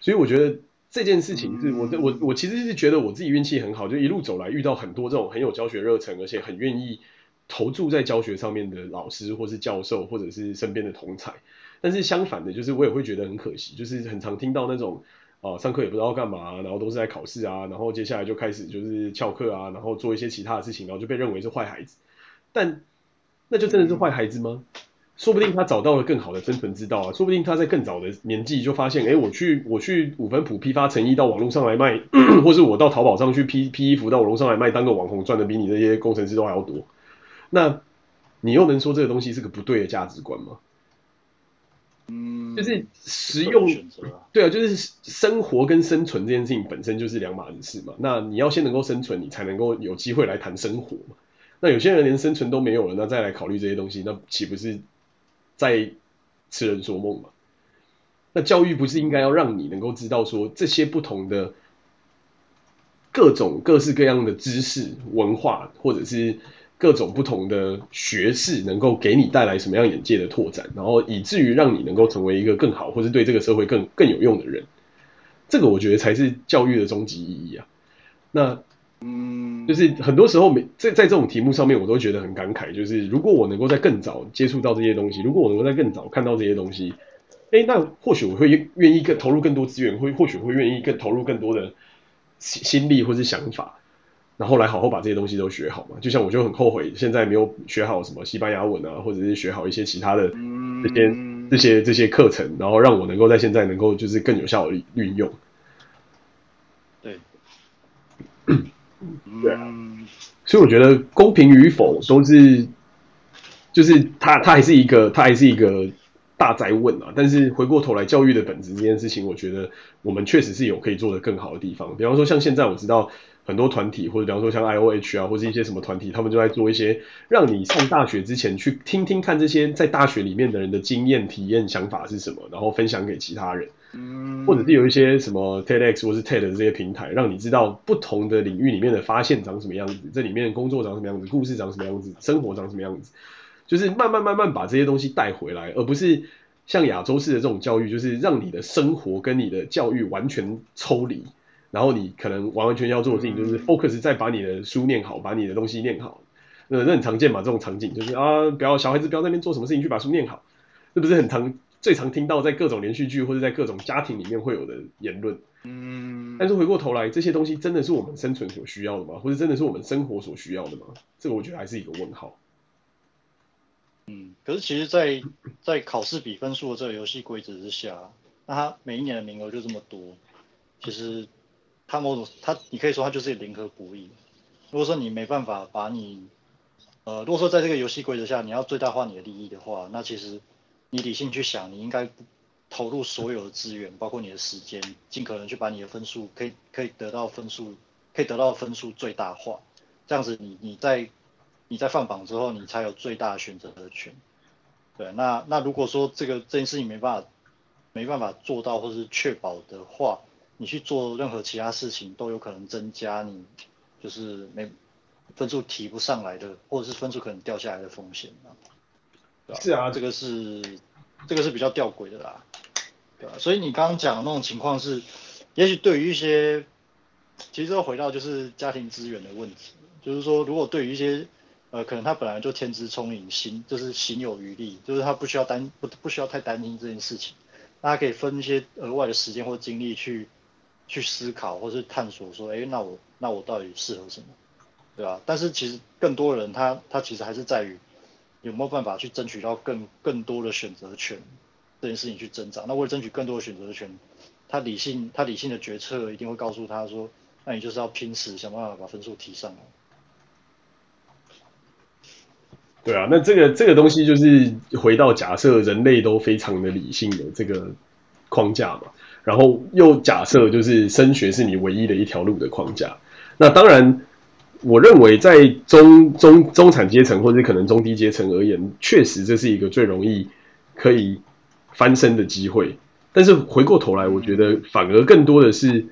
所以我觉得。这件事情是我我我其实是觉得我自己运气很好，就一路走来遇到很多这种很有教学热忱，而且很愿意投注在教学上面的老师，或是教授，或者是身边的同才。但是相反的，就是我也会觉得很可惜，就是很常听到那种啊，上课也不知道干嘛，然后都是在考试啊，然后接下来就开始就是翘课啊，然后做一些其他的事情，然后就被认为是坏孩子。但那就真的是坏孩子吗？说不定他找到了更好的生存之道啊！说不定他在更早的年纪就发现，哎，我去我去五分埔批发成衣到网络上来卖，或是我到淘宝上去批批衣服到网络上来卖，当个网红赚的比你那些工程师都还要多。那你又能说这个东西是个不对的价值观吗？嗯，就是实用啊，对啊，就是生活跟生存这件事情本身就是两码子事嘛。那你要先能够生存，你才能够有机会来谈生活嘛。那有些人连生存都没有了，那再来考虑这些东西，那岂不是在痴人说梦吗？那教育不是应该要让你能够知道说这些不同的各种各式各样的知识、文化，或者是各种不同的学识，能够给你带来什么样眼界的拓展，然后以至于让你能够成为一个更好，或是对这个社会更更有用的人。这个我觉得才是教育的终极意义啊。那。嗯，就是很多时候每在在这种题目上面，我都觉得很感慨。就是如果我能够在更早接触到这些东西，如果我能够在更早看到这些东西，哎，那或许我会愿意更投入更多资源，会或许会愿意更投入更多的心心力或是想法，然后来好好把这些东西都学好嘛。就像我就很后悔现在没有学好什么西班牙文啊，或者是学好一些其他的这些这些这些课程，然后让我能够在现在能够就是更有效的运用。对。对啊，所以我觉得公平与否都是，就是它它还是一个它还是一个大哉问啊。但是回过头来，教育的本质这件事情，我觉得我们确实是有可以做得更好的地方。比方说，像现在我知道很多团体，或者比方说像 IOH 啊，或者一些什么团体，他们就在做一些让你上大学之前去听听看这些在大学里面的人的经验、体验、想法是什么，然后分享给其他人。嗯，或者是有一些什么 TEDx 或是 TED 的这些平台，让你知道不同的领域里面的发现长什么样子，这里面工作长什么样子，故事长什么样子，生活长什么样子，就是慢慢慢慢把这些东西带回来，而不是像亚洲式的这种教育，就是让你的生活跟你的教育完全抽离，然后你可能完完全全要做的事情就是 focus 在把你的书念好，把你的东西念好，那那很常见嘛，这种场景就是啊，不要小孩子不要在那边做什么事情，去把书念好，是不是很常？最常听到在各种连续剧或者在各种家庭里面会有的言论，嗯，但是回过头来，这些东西真的是我们生存所需要的吗？或者真的是我们生活所需要的吗？这个我觉得还是一个问号。嗯，可是其实在，在在考试比分数的这个游戏规则之下，那它每一年的名额就这么多，其实它某种它你可以说它就是零和博弈。如果说你没办法把你，呃，如果说在这个游戏规则下你要最大化你的利益的话，那其实。你理性去想，你应该投入所有的资源，包括你的时间，尽可能去把你的分数可以可以得到分数，可以得到分数最大化。这样子你，你在你在放榜之后，你才有最大选择的权。对，那那如果说这个这件事情没办法没办法做到，或是确保的话，你去做任何其他事情都有可能增加你就是没分数提不上来的，或者是分数可能掉下来的风险。是啊，这个是这个是比较吊诡的啦，对吧？所以你刚刚讲的那种情况是，也许对于一些，其实要回到就是家庭资源的问题，就是说，如果对于一些呃，可能他本来就天资聪颖，心就是行有余力，就是他不需要担不不需要太担心这件事情，那他可以分一些额外的时间或精力去去思考或是探索，说，哎，那我那我到底适合什么，对吧？但是其实更多人他他其实还是在于。有没有办法去争取到更更多的选择权这件事情去增长？那为了争取更多的选择权，他理性他理性的决策一定会告诉他说，那你就是要拼死想办法把分数提上来。对啊，那这个这个东西就是回到假设人类都非常的理性的这个框架嘛，然后又假设就是升学是你唯一的一条路的框架，那当然。我认为，在中中中产阶层或者可能中低阶层而言，确实这是一个最容易可以翻身的机会。但是回过头来，我觉得反而更多的是，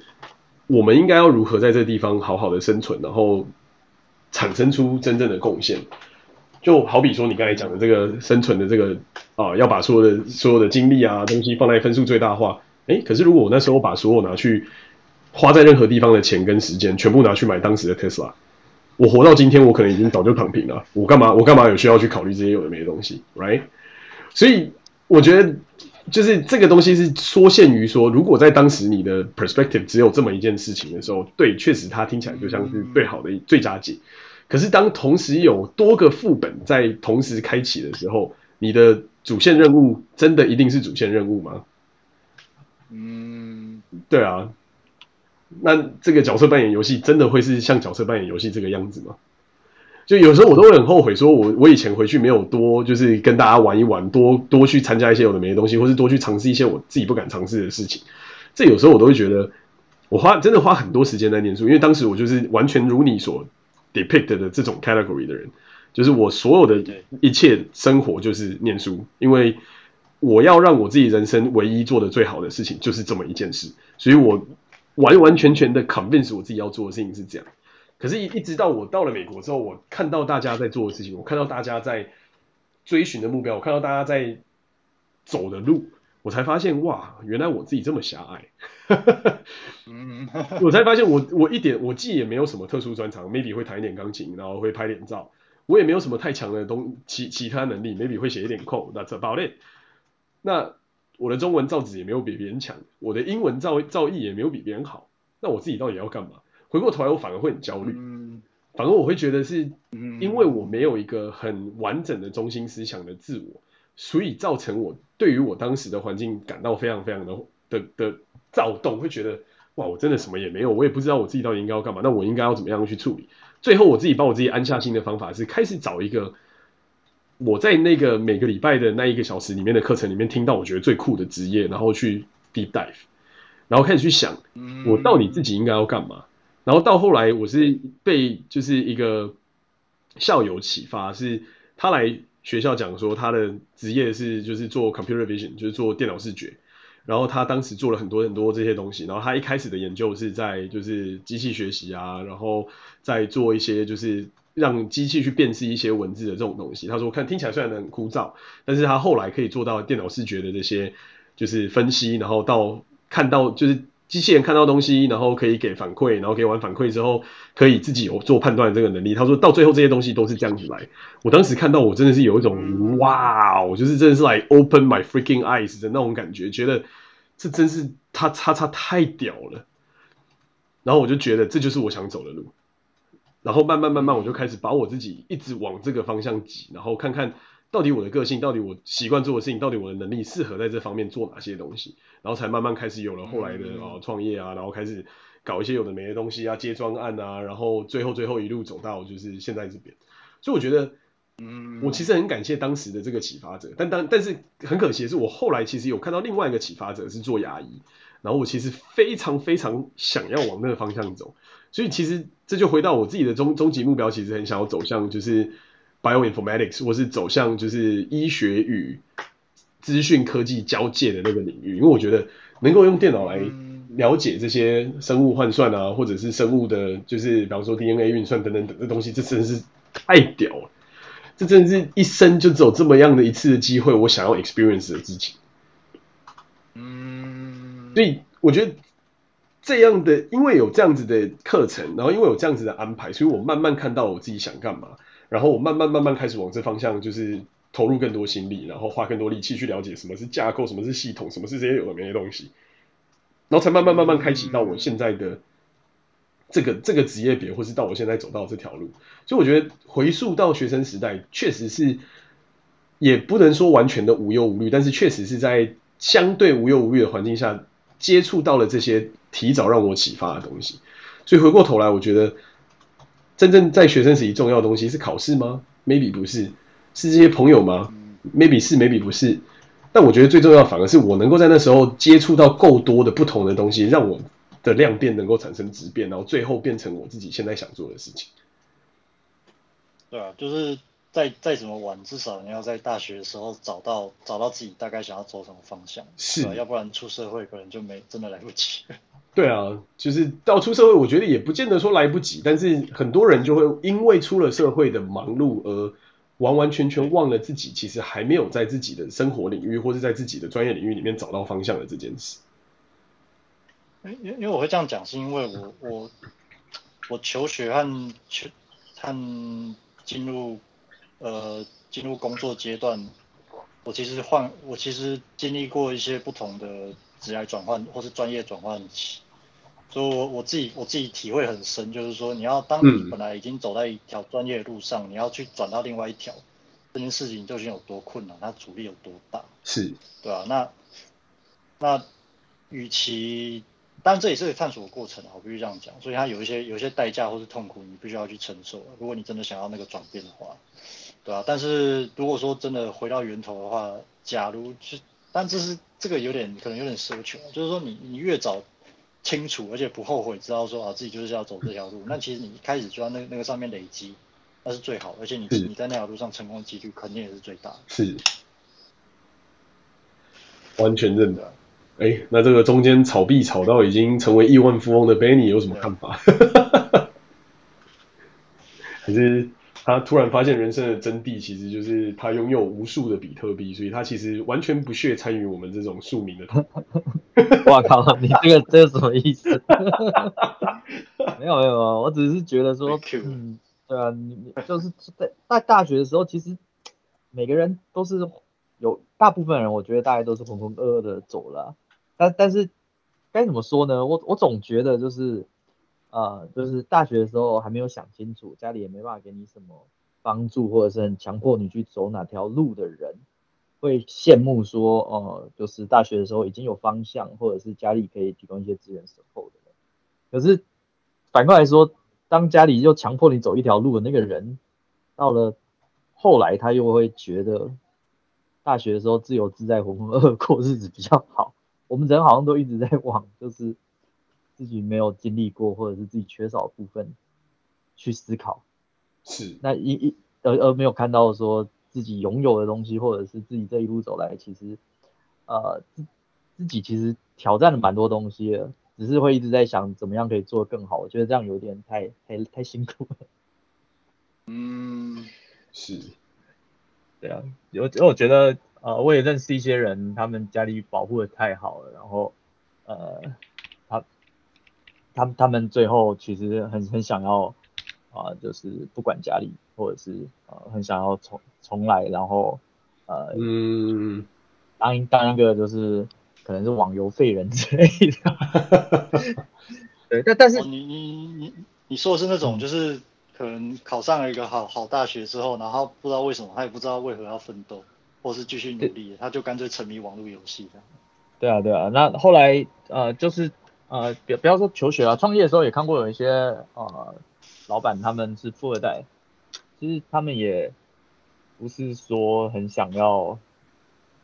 我们应该要如何在这地方好好的生存，然后产生出真正的贡献。就好比说你刚才讲的这个生存的这个啊，要把所有的所有的精力啊东西放在分数最大化。诶，可是如果我那时候把所有拿去花在任何地方的钱跟时间，全部拿去买当时的特斯拉。我活到今天，我可能已经早就躺平了。我干嘛？我干嘛有需要去考虑这些有的没的东西，right？所以我觉得，就是这个东西是缩限于说，如果在当时你的 perspective 只有这么一件事情的时候，对，确实它听起来就像是最好的最佳解。可是当同时有多个副本在同时开启的时候，你的主线任务真的一定是主线任务吗？嗯，对啊。那这个角色扮演游戏真的会是像角色扮演游戏这个样子吗？就有时候我都会很后悔，说我我以前回去没有多就是跟大家玩一玩，多多去参加一些有的没的东西，或是多去尝试一些我自己不敢尝试的事情。这有时候我都会觉得，我花真的花很多时间在念书，因为当时我就是完全如你所 depict 的这种 category 的人，就是我所有的一切生活就是念书，因为我要让我自己人生唯一做的最好的事情就是这么一件事，所以我完完全全的 convince 我自己要做的事情是这样。可是，一一直到我到了美国之后，我看到大家在做的事情，我看到大家在追寻的目标，我看到大家在走的路，我才发现哇，原来我自己这么狭隘。我才发现我我一点我既也没有什么特殊专长，maybe 会弹一点钢琴，然后会拍点照，我也没有什么太强的东其其他能力，maybe 会写一点 code，that's about it。那我的中文造诣也没有比别人强，我的英文造造诣也没有比别人好，那我自己到底要干嘛？回过头来，我反而会很焦虑，嗯、反而我会觉得是，因为我没有一个很完整的中心思想的自我，所以造成我对于我当时的环境感到非常非常的的的躁动，会觉得哇，我真的什么也没有，我也不知道我自己到底应该要干嘛，那我应该要怎么样去处理？最后我自己帮我自己安下心的方法是开始找一个我在那个每个礼拜的那一个小时里面的课程里面听到我觉得最酷的职业，然后去 deep dive，然后开始去想我到底自己应该要干嘛。然后到后来，我是被就是一个校友启发，是他来学校讲说他的职业是就是做 computer vision，就是做电脑视觉。然后他当时做了很多很多这些东西。然后他一开始的研究是在就是机器学习啊，然后在做一些就是让机器去辨识一些文字的这种东西。他说看听起来虽然很枯燥，但是他后来可以做到电脑视觉的这些就是分析，然后到看到就是。机器人看到东西，然后可以给反馈，然后给完反馈之后，可以自己有做判断这个能力。他说到最后这些东西都是这样子来。我当时看到，我真的是有一种哇，我就是真的是来 open my freaking eyes 的那种感觉，觉得这真是他叉叉太屌了。然后我就觉得这就是我想走的路。然后慢慢慢慢，我就开始把我自己一直往这个方向挤，然后看看。到底我的个性，到底我习惯做的事情，到底我的能力适合在这方面做哪些东西，然后才慢慢开始有了后来的啊创业啊，然后开始搞一些有的没的东西啊，接专案啊，然后最后最后一路走到就是现在这边。所以我觉得，嗯，我其实很感谢当时的这个启发者，但当但是很可惜的是，我后来其实有看到另外一个启发者是做牙医，然后我其实非常非常想要往那个方向走，所以其实这就回到我自己的终终极目标，其实很想要走向就是。Bioinformatics，或是走向就是医学与资讯科技交界的那个领域，因为我觉得能够用电脑来了解这些生物换算啊，或者是生物的，就是比方说 DNA 运算等等等的东西，这真的是太屌了！这真的是一生就只有这么样的一次的机会，我想要 experience 的事情。嗯，所以我觉得这样的，因为有这样子的课程，然后因为有这样子的安排，所以我慢慢看到我自己想干嘛。然后我慢慢慢慢开始往这方向，就是投入更多心力，然后花更多力气去了解什么是架构，什么是系统，什么是这些有的没的东西，然后才慢慢慢慢开启到我现在的这个这个职业别，或是到我现在走到这条路。所以我觉得回溯到学生时代，确实是也不能说完全的无忧无虑，但是确实是在相对无忧无虑的环境下接触到了这些提早让我启发的东西。所以回过头来，我觉得。真正在学生时期重要的东西是考试吗？Maybe 不是，是这些朋友吗？Maybe 是，Maybe 不是。但我觉得最重要反而是我能够在那时候接触到够多的不同的东西，让我的量变能够产生质变，然后最后变成我自己现在想做的事情。对啊，就是再再怎么玩，至少你要在大学的时候找到找到自己大概想要走什么方向，是，要不然出社会可能就没真的来不及。对啊，就是到出社会，我觉得也不见得说来不及，但是很多人就会因为出了社会的忙碌而完完全全忘了自己其实还没有在自己的生活领域或是在自己的专业领域里面找到方向的这件事。因因为我会这样讲，是因为我我我求学和求和进入呃进入工作阶段，我其实换我其实经历过一些不同的职业转换或是专业转换期。所以我我自己我自己体会很深，就是说你要当你本来已经走在一条专业路上，嗯、你要去转到另外一条，这件事情究竟有多困难，它阻力有多大？是，对啊，那那与其当然这也是个探索的过程啊，我必须这样讲。所以它有一些有一些代价或是痛苦，你必须要去承受。如果你真的想要那个转变的话，对啊。但是如果说真的回到源头的话，假如就，但这是这个有点可能有点奢求，就是说你你越早清楚而且不后悔，知道说啊自己就是要走这条路，那其实你一开始就要那那个上面累积，那是最好，而且你你在那条路上成功的几率肯定也是最大的。是。完全认的，哎、欸，那这个中间炒币炒到已经成为亿万富翁的 Benny 有什么看法？还是他突然发现人生的真谛其实就是他拥有无数的比特币，所以他其实完全不屑参与我们这种庶民的。哇靠，你这个这个什么意思？没有没有啊，我只是觉得说，嗯，对啊，你你就是在在大学的时候，其实每个人都是。有大部分人，我觉得大概都是浑浑噩噩的走了，但但是该怎么说呢？我我总觉得就是，呃，就是大学的时候还没有想清楚，家里也没办法给你什么帮助，或者是很强迫你去走哪条路的人，会羡慕说，呃，就是大学的时候已经有方向，或者是家里可以提供一些资源 support 的人。可是反过来说，当家里又强迫你走一条路的那个人，到了后来他又会觉得。大学的时候自由自在、浑浑噩噩过日子比较好。我们人好像都一直在往就是自己没有经历过或者是自己缺少的部分去思考。是。那一一而而没有看到说自己拥有的东西，或者是自己这一路走来，其实呃自自己其实挑战了蛮多东西的，只是会一直在想怎么样可以做得更好。我觉得这样有点太太太辛苦了。嗯，是。对啊，我我觉得，呃，我也认识一些人，他们家里保护的太好了，然后，呃，他，们他们最后其实很很想要，啊、呃，就是不管家里，或者是呃，很想要重重来，然后，呃，嗯，当当一个就是可能是网游废人之类的，对，但但是你你你你说的是那种就是。嗯可能考上了一个好好大学之后，然后不知道为什么，他也不知道为何要奋斗，或是继续努力，他就干脆沉迷网络游戏这样。对啊，对啊。那后来呃，就是呃，不不要说求学啊，创业的时候也看过有一些呃老板他们是富二代，其实他们也不是说很想要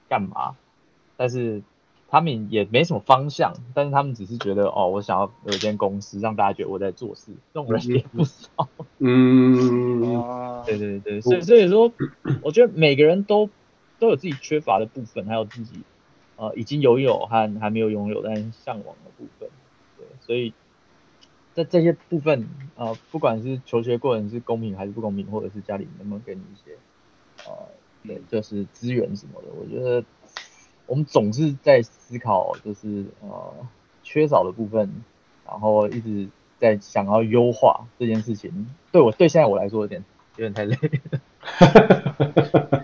干嘛，但是。他们也没什么方向，但是他们只是觉得哦，我想要有一间公司，让大家觉得我在做事，这种人也不少。嗯，对对对，所以所以说，我觉得每个人都都有自己缺乏的部分，还有自己呃已经拥有和还没有拥有但向往的部分。对，所以在这些部分呃，不管是求学过程是公平还是不公平，或者是家里能不能给你一些呃，对，就是资源什么的，我觉得。我们总是在思考，就是呃缺少的部分，然后一直在想要优化这件事情。对我对现在我来说有点有点太累了。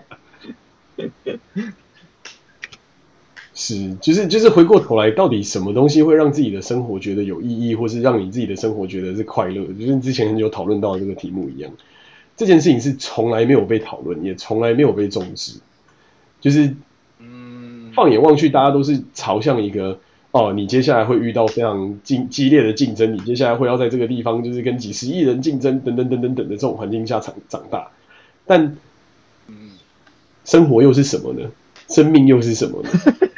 是，就是就是回过头来，到底什么东西会让自己的生活觉得有意义，或是让你自己的生活觉得是快乐？就是之前有讨论到这个题目一样，这件事情是从来没有被讨论，也从来没有被重视，就是。嗯放眼望去，大家都是朝向一个哦，你接下来会遇到非常激激烈的竞争，你接下来会要在这个地方就是跟几十亿人竞争，等等等等等的这种环境下长长大。但，生活又是什么呢？生命又是什么呢？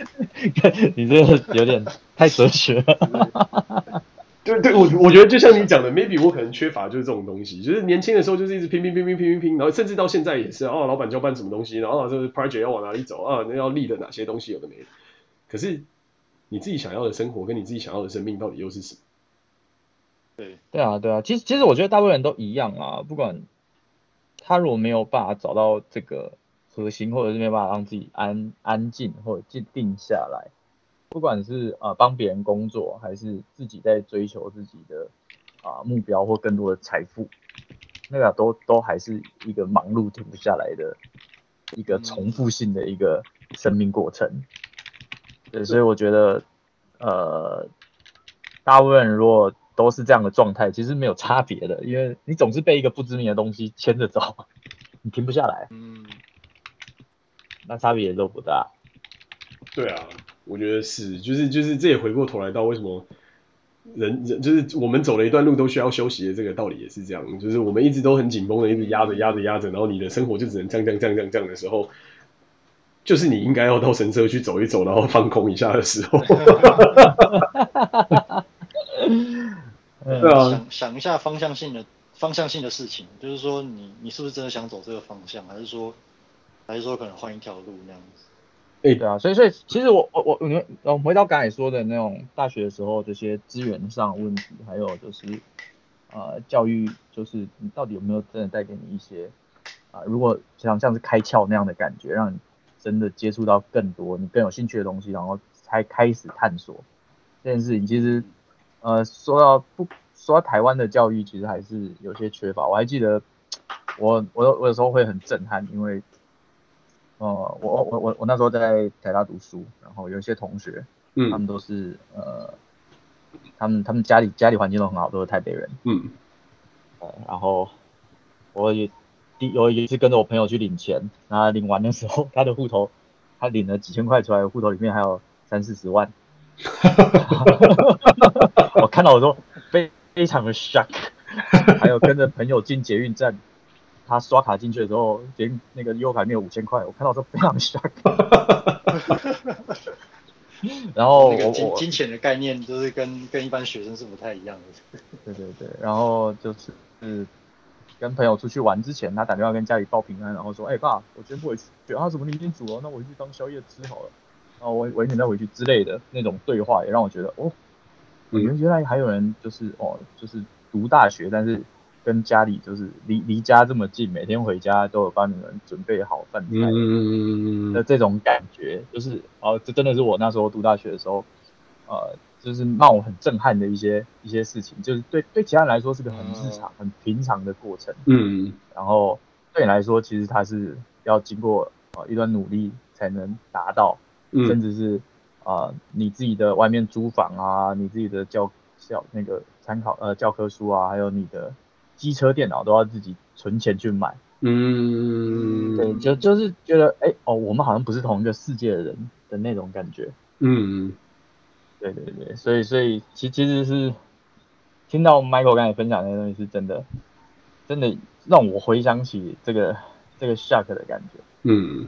你这个有点太哲学了。对对，我我觉得就像你讲的，maybe 我可能缺乏就是这种东西，就是年轻的时候就是一直拼拼拼拼拼拼拼，然后甚至到现在也是哦，老板交办什么东西，然后这个 project 要往哪里走啊，那要立的哪些东西有的没的。可是你自己想要的生活跟你自己想要的生命到底又是什么？对对啊对啊，其实其实我觉得大部分人都一样啊，不管他如果没有办法找到这个核心，或者是没办法让自己安安静或者静定下来。不管是啊帮别人工作，还是自己在追求自己的啊、呃、目标或更多的财富，那个都都还是一个忙碌停不下来的一个重复性的一个生命过程。对，所以我觉得呃，大部分人如果都是这样的状态，其实没有差别的，因为你总是被一个不知名的东西牵着走，你停不下来。嗯，那差别也都不大。对啊。我觉得是，就是就是，这也回过头来到为什么人人就是我们走了一段路都需要休息的这个道理也是这样，就是我们一直都很紧绷的，一直压着压着压着，然后你的生活就只能这样这样这样这样这样的时候，就是你应该要到神社去走一走，然后放空一下的时候。对啊，想想一下方向性的方向性的事情，就是说你你是不是真的想走这个方向，还是说还是说可能换一条路那样子？对对啊，所以所以其实我我我我们回到刚才说的那种大学的时候这些资源上问题，还有就是呃教育，就是你到底有没有真的带给你一些啊、如果像像是开窍那样的感觉，让你真的接触到更多你更有兴趣的东西，然后才开始探索这件事情。其实呃说到不说到台湾的教育，其实还是有些缺乏。我还记得我我我有时候会很震撼，因为。哦、呃，我我我我那时候在台大读书，然后有一些同学，嗯，他们都是呃，他们他们家里家里环境都很好，都是台北人，嗯，呃，然后我也第有一次跟着我朋友去领钱，然后领完的时候，他的户头他领了几千块出来，户头里面还有三四十万，我看到我都非非常的 shock，还有跟着朋友进捷运站。他刷卡进去的时候，连那个悠游卡里面有五千块，我看到都非常 shock。然后我金金钱的概念就是跟跟一般学生是不太一样的。对对对，然后就是是跟朋友出去玩之前，他打电话跟家里报平安，然后说：“哎、欸、爸，我今天不回去。”啊，怎么你已经煮了？那我回去当宵夜吃好了。然后我晚一点再回去之类的那种对话，也让我觉得哦，原原来还有人就是哦，就是读大学，但是。跟家里就是离离家这么近，每天回家都有帮你们准备好饭菜嗯的这种感觉，就是哦，这真的是我那时候读大学的时候，呃，就是让我很震撼的一些一些事情，就是对对其他人来说是个很日常、很平常的过程，嗯，然后对你来说，其实它是要经过呃一段努力才能达到，甚至是啊、呃、你自己的外面租房啊，你自己的教教那个参考呃教科书啊，还有你的。机车、电脑都要自己存钱去买，嗯，对，就就是觉得，哎、欸，哦，我们好像不是同一个世界的人的那种感觉，嗯，对对对，所以所以其其实是听到 Michael 刚才分享的那些东西，是真的，真的让我回想起这个这个 shock 的感觉，嗯。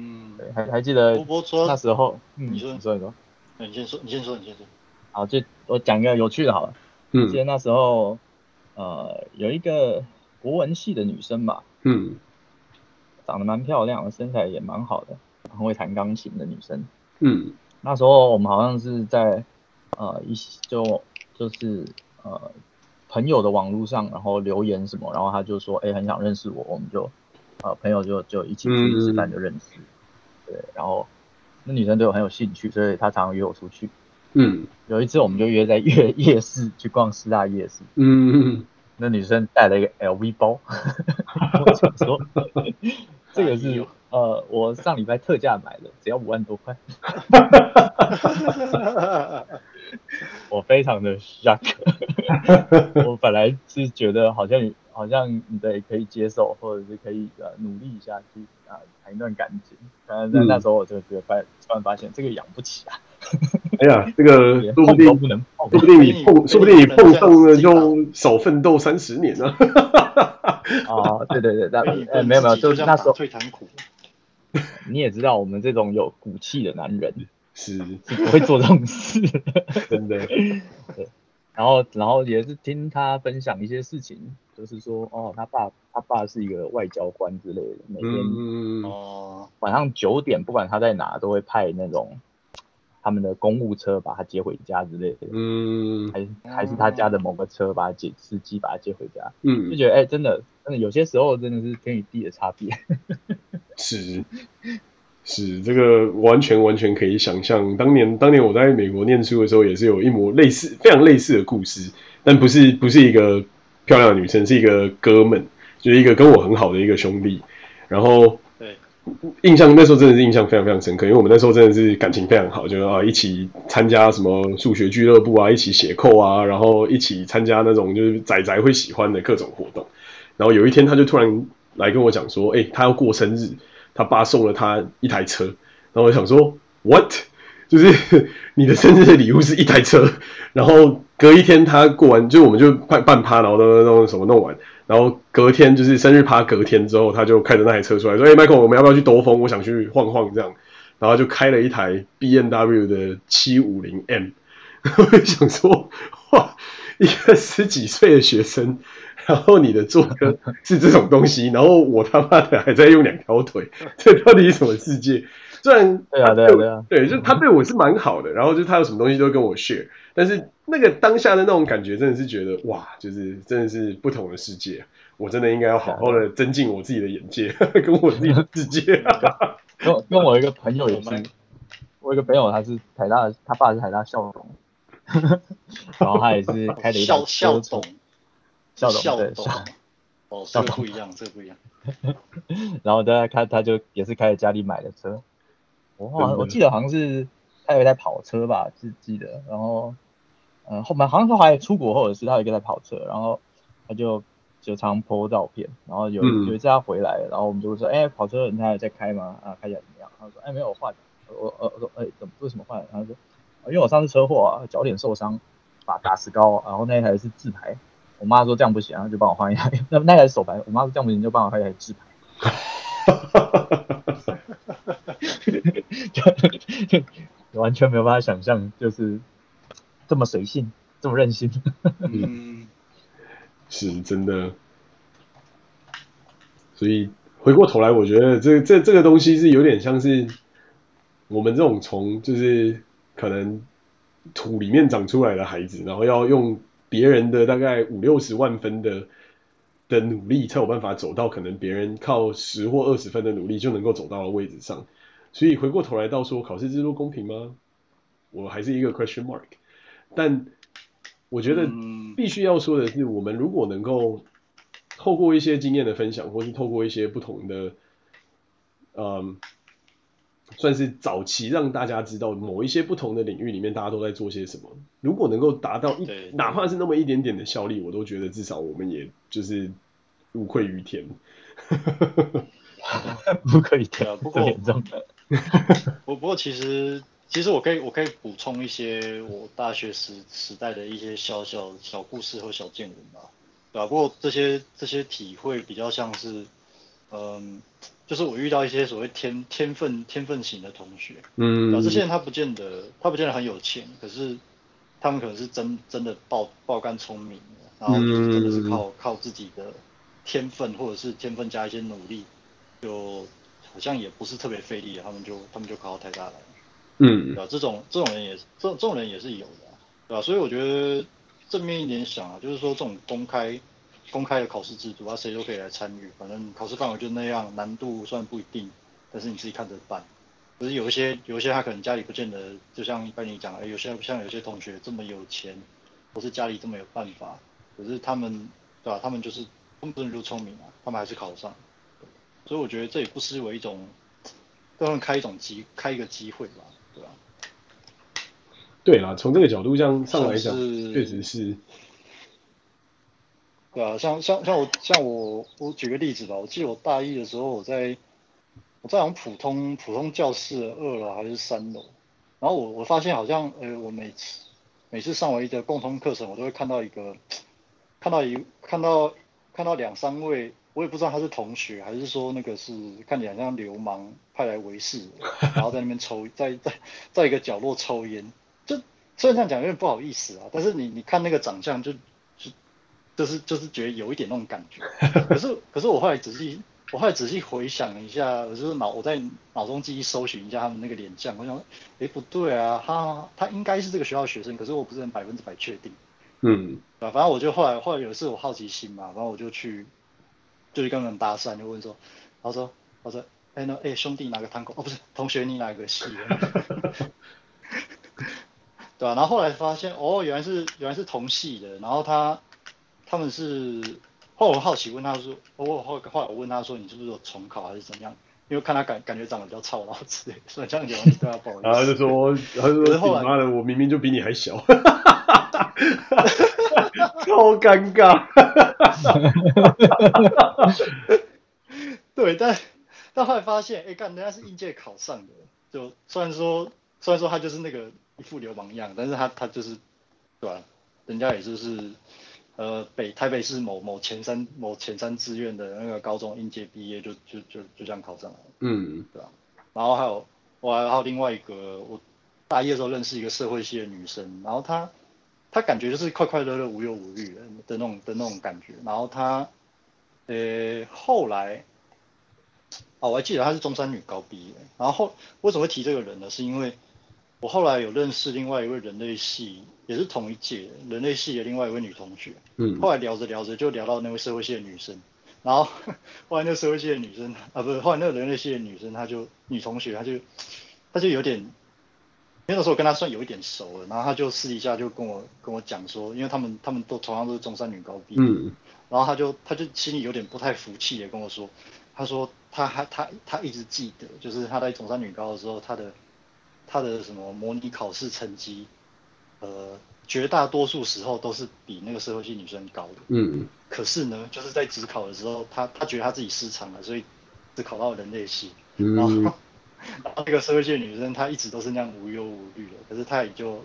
嗯，对，还还记得那时候，嗯，你说。你说你说，你先说，你先说，你先说，好，就我讲一个有趣的，好了，嗯，记得那时候。呃，有一个国文系的女生吧，嗯，长得蛮漂亮的，身材也蛮好的，很会弹钢琴的女生，嗯，那时候我们好像是在呃一就就是呃朋友的网络上，然后留言什么，然后他就说，哎、欸，很想认识我，我们就呃朋友就就一起出去吃饭就认识，嗯、对，然后那女生对我很有兴趣，所以她常常约我出去。嗯，有一次我们就约在夜夜市去逛师大夜市。嗯，那女生带了一个 LV 包，我想说这个是呃我上礼拜特价买的，只要五万多块。我非常的 shock，我本来是觉得好像好像你对可以接受，或者是可以呃努力一下去啊谈一段感情，但是在那时候我就觉得发突然发现这个养不起啊。哎呀，这个说不定，说不定你碰，说不定你碰上了就少奋斗三十年呢。啊，对对对，那呃没有没有，就是那时候最残酷。你也知道，我们这种有骨气的男人是是不会做这种事，真的。对，然后然后也是听他分享一些事情，就是说哦，他爸他爸是一个外交官之类的，每天哦晚上九点，不管他在哪，都会派那种。他们的公务车把他接回家之类的，嗯，还是还是他家的某个车把他接司机把他接回家，嗯，就觉得哎、欸，真的真的有些时候真的是天与地的差别，是。是这个完全完全可以想象。当年当年我在美国念书的时候，也是有一模类似非常类似的故事，但不是不是一个漂亮的女生，是一个哥们，就是一个跟我很好的一个兄弟，然后。印象那时候真的是印象非常非常深刻，因为我们那时候真的是感情非常好，就啊一起参加什么数学俱乐部啊，一起写扣啊，然后一起参加那种就是仔仔会喜欢的各种活动。然后有一天他就突然来跟我讲说，哎、他要过生日，他爸送了他一台车。然后我想说，what？就是 你的生日的礼物是一台车，然后隔一天他过完，就我们就快半趴，然后都都什么弄完，然后隔天就是生日趴，隔天之后他就开着那台车出来说：“哎、欸，Michael，我们要不要去兜风？我想去晃晃这样。”然后就开了一台 BMW 的七五零 M，我就想说，哇，一个十几岁的学生，然后你的坐车是这种东西，然后我他妈的还在用两条腿，这到底是什么世界？虽然对啊对啊对啊，对，就他对我是蛮好的，然后就他有什么东西都跟我 share，但是那个当下的那种感觉真的是觉得哇，就是真的是不同的世界，我真的应该要好好的增进我自己的眼界，跟我自己的世界。跟跟我一个朋友也是，我一个朋友他是台大，他爸是台大校董，然后他也是开了一校校董，校董对校，哦，这个不一样，这个不一样。然后他他他就也是开着家里买的车。我好像我记得好像是他有一台跑车吧，记记得，然后嗯后面好像说还出国或者是他有一台跑车，然后他就就常 po 照片，然后有有一次他回来，然后我们就会说，哎跑车你还有在开吗？啊开起来怎么样？他说，哎没有换，我呃我说哎怎么为什么换？他说，因为我上次车祸啊脚点受伤，把打石膏，然后那一台是自排，我妈说这样不行，然后就帮我换一台，那那台是手排，我妈说这样不行就帮我换一台自排。就完全没有办法想象，就是这么随性，这么任性。嗯，是真的。所以回过头来，我觉得这这这个东西是有点像是我们这种从就是可能土里面长出来的孩子，然后要用别人的大概五六十万分的的努力，才有办法走到可能别人靠十或二十分的努力就能够走到的位置上。所以回过头来到说考试制度公平吗？我还是一个 question mark。但我觉得必须要说的是，我们如果能够透过一些经验的分享，或是透过一些不同的，嗯，算是早期让大家知道某一些不同的领域里面大家都在做些什么。如果能够达到一，哪怕是那么一点点的效力，我都觉得至少我们也就是无愧于天。不可以跳，不过严重的。不不过其实其实我可以我可以补充一些我大学时时代的一些小小小故事和小见闻吧，对吧？不过这些这些体会比较像是，嗯，就是我遇到一些所谓天天分天分型的同学，嗯，这些人他不见得他不见得很有钱，可是他们可能是真真的爆爆肝聪明，然后就是真的是靠靠自己的天分或者是天分加一些努力。就好像也不是特别费力，他们就他们就考到台大来，嗯，对吧？这种这种人也是这种这种人也是有的，对吧？所以我觉得正面一点想啊，就是说这种公开公开的考试制度啊，谁都可以来参与，反正考试范围就那样，难度虽然不一定，但是你自己看着办。可是有一些有一些他可能家里不见得，就像一般你讲，哎，有些像有些同学这么有钱，或是家里这么有办法，可是他们对吧？他们就是不能就聪明啊，他们还是考上。所以我觉得这也不失为一种，让人开一种机开一个机会吧，对啦，从这个角度上上来讲，确实是。对啊，像像像我像我我举个例子吧，我记得我大一的时候，我在我在好像普通普通教室的二楼还是三楼，然后我我发现好像呃我每次每次上完一个共同课程，我都会看到一个看到一看到看到两三位。我也不知道他是同学还是说那个是看起来像流氓派来围事，然后在那边抽，在在在一个角落抽烟。就虽然这样讲有点不好意思啊，但是你你看那个长相就就就是就是觉得有一点那种感觉。可是可是我后来仔细我后来仔细回想了一下，我就是脑我在脑中记忆搜寻一下他们那个脸相，我想哎不对啊，他他应该是这个学校的学生，可是我不是很百分之百确定。嗯，啊，反正我就后来后来有一次我好奇心嘛，然后我就去。就去跟人搭讪，就问说，他说，他说，哎、欸，那，哎，兄弟哪个堂口？哦，不是，同学你哪个系？对啊，然后后来发现，哦，原来是原来是同系的。然后他他们是，后来我好奇问他说，我后后来我问他说，你是不是有重考还是怎样？因为看他感感觉长得比较操劳之类，所以这样讲对他不好意思。然后就说，他就说，妈的，我明明就比你还小。超尴尬，对，但但后来发现，哎、欸，干人家是应届考上的，就虽然说虽然说他就是那个一副流氓样，但是他他就是，对吧、啊？人家也就是，呃，北台北市某某前三某前三志愿的那个高中应届毕业就就就就这样考上了，嗯，对吧、啊？然后还有我还有另外一个，我大一的时候认识一个社会系的女生，然后她她感觉就是快快乐乐无忧无虑的的那种的那种感觉，然后她，呃，后来。哦，我还记得她是中山女高毕业，然后后为什么会提这个人呢？是因为我后来有认识另外一位人类系，也是同一届人类系的另外一位女同学。嗯。后来聊着聊着就聊到那位社会系的女生，然后 后来那社会系的女生啊，不是后来那个人类系的女生，她就女同学，她就她就有点，那个时候我跟她算有一点熟了，然后她就私底下就跟我跟我讲说，因为他们他们都同样都是中山女高毕业，嗯。然后她就她就心里有点不太服气的跟我说，她说。她还她她一直记得，就是她在中山女高的时候，她的他的什么模拟考试成绩，呃，绝大多数时候都是比那个社会系女生高的。嗯。可是呢，就是在职考的时候，他他觉得他自己失常了，所以只考到人类系。嗯。然后，然后那个社会系的女生，她一直都是那样无忧无虑的，可是她也就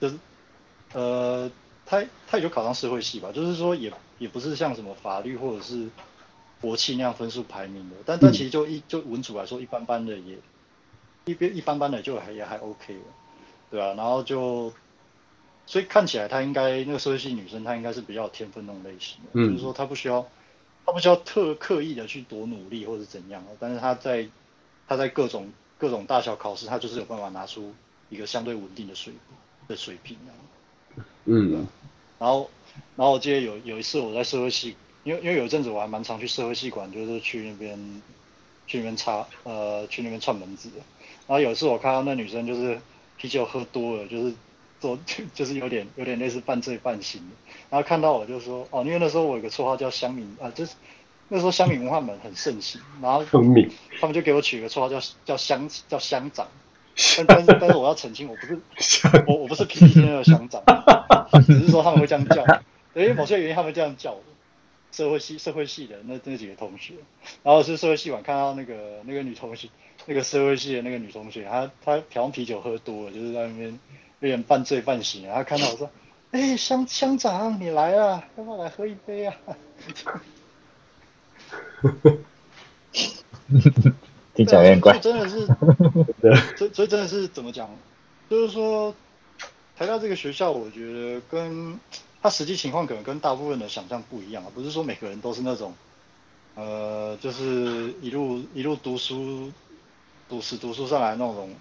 就是呃，她她也就考上社会系吧，就是说也也不是像什么法律或者是。国企那样分数排名的，但但其实就一就文组来说，一般般的也一边一般般的就还也还 OK 了，对啊，然后就所以看起来她应该那个社会系女生，她应该是比较有天分那种类型的，嗯、就是说她不需要她不需要特刻意的去多努力或者怎样，但是她在她在各种各种大小考试，她就是有办法拿出一个相对稳定的水的水平啊，嗯，然后然后我记得有有一次我在社会系。因为因为有一阵子我还蛮常去社会系馆，就是去那边去那边插呃去那边串门子的。然后有一次我看到那女生就是啤酒喝多了，就是做 就是有点有点类似半醉半醒。然后看到我就说哦，因为那时候我有个绰号叫乡民啊，就是那时候乡民文化门很盛行，然后他们就给我取一个绰号叫叫乡叫乡长。但但是但是我要澄清，我不是我我不是 PTT 那个乡长，只是说他们会这样叫，因为某些原因他们这样叫我。社会系社会系的那那几个同学，然后是社会系馆看到那个那个女同学，那个社会系的那个女同学，她她调啤酒喝多了，就是在那边有点半醉半醒，然后看到我说，哎、欸，乡乡长你来了，要不要来喝一杯啊？听起来有点怪。真的是，所所以真的是怎么讲？就是说，台大这个学校，我觉得跟。他实际情况可能跟大部分的想象不一样啊，不是说每个人都是那种，呃，就是一路一路读书，读书读书上来那种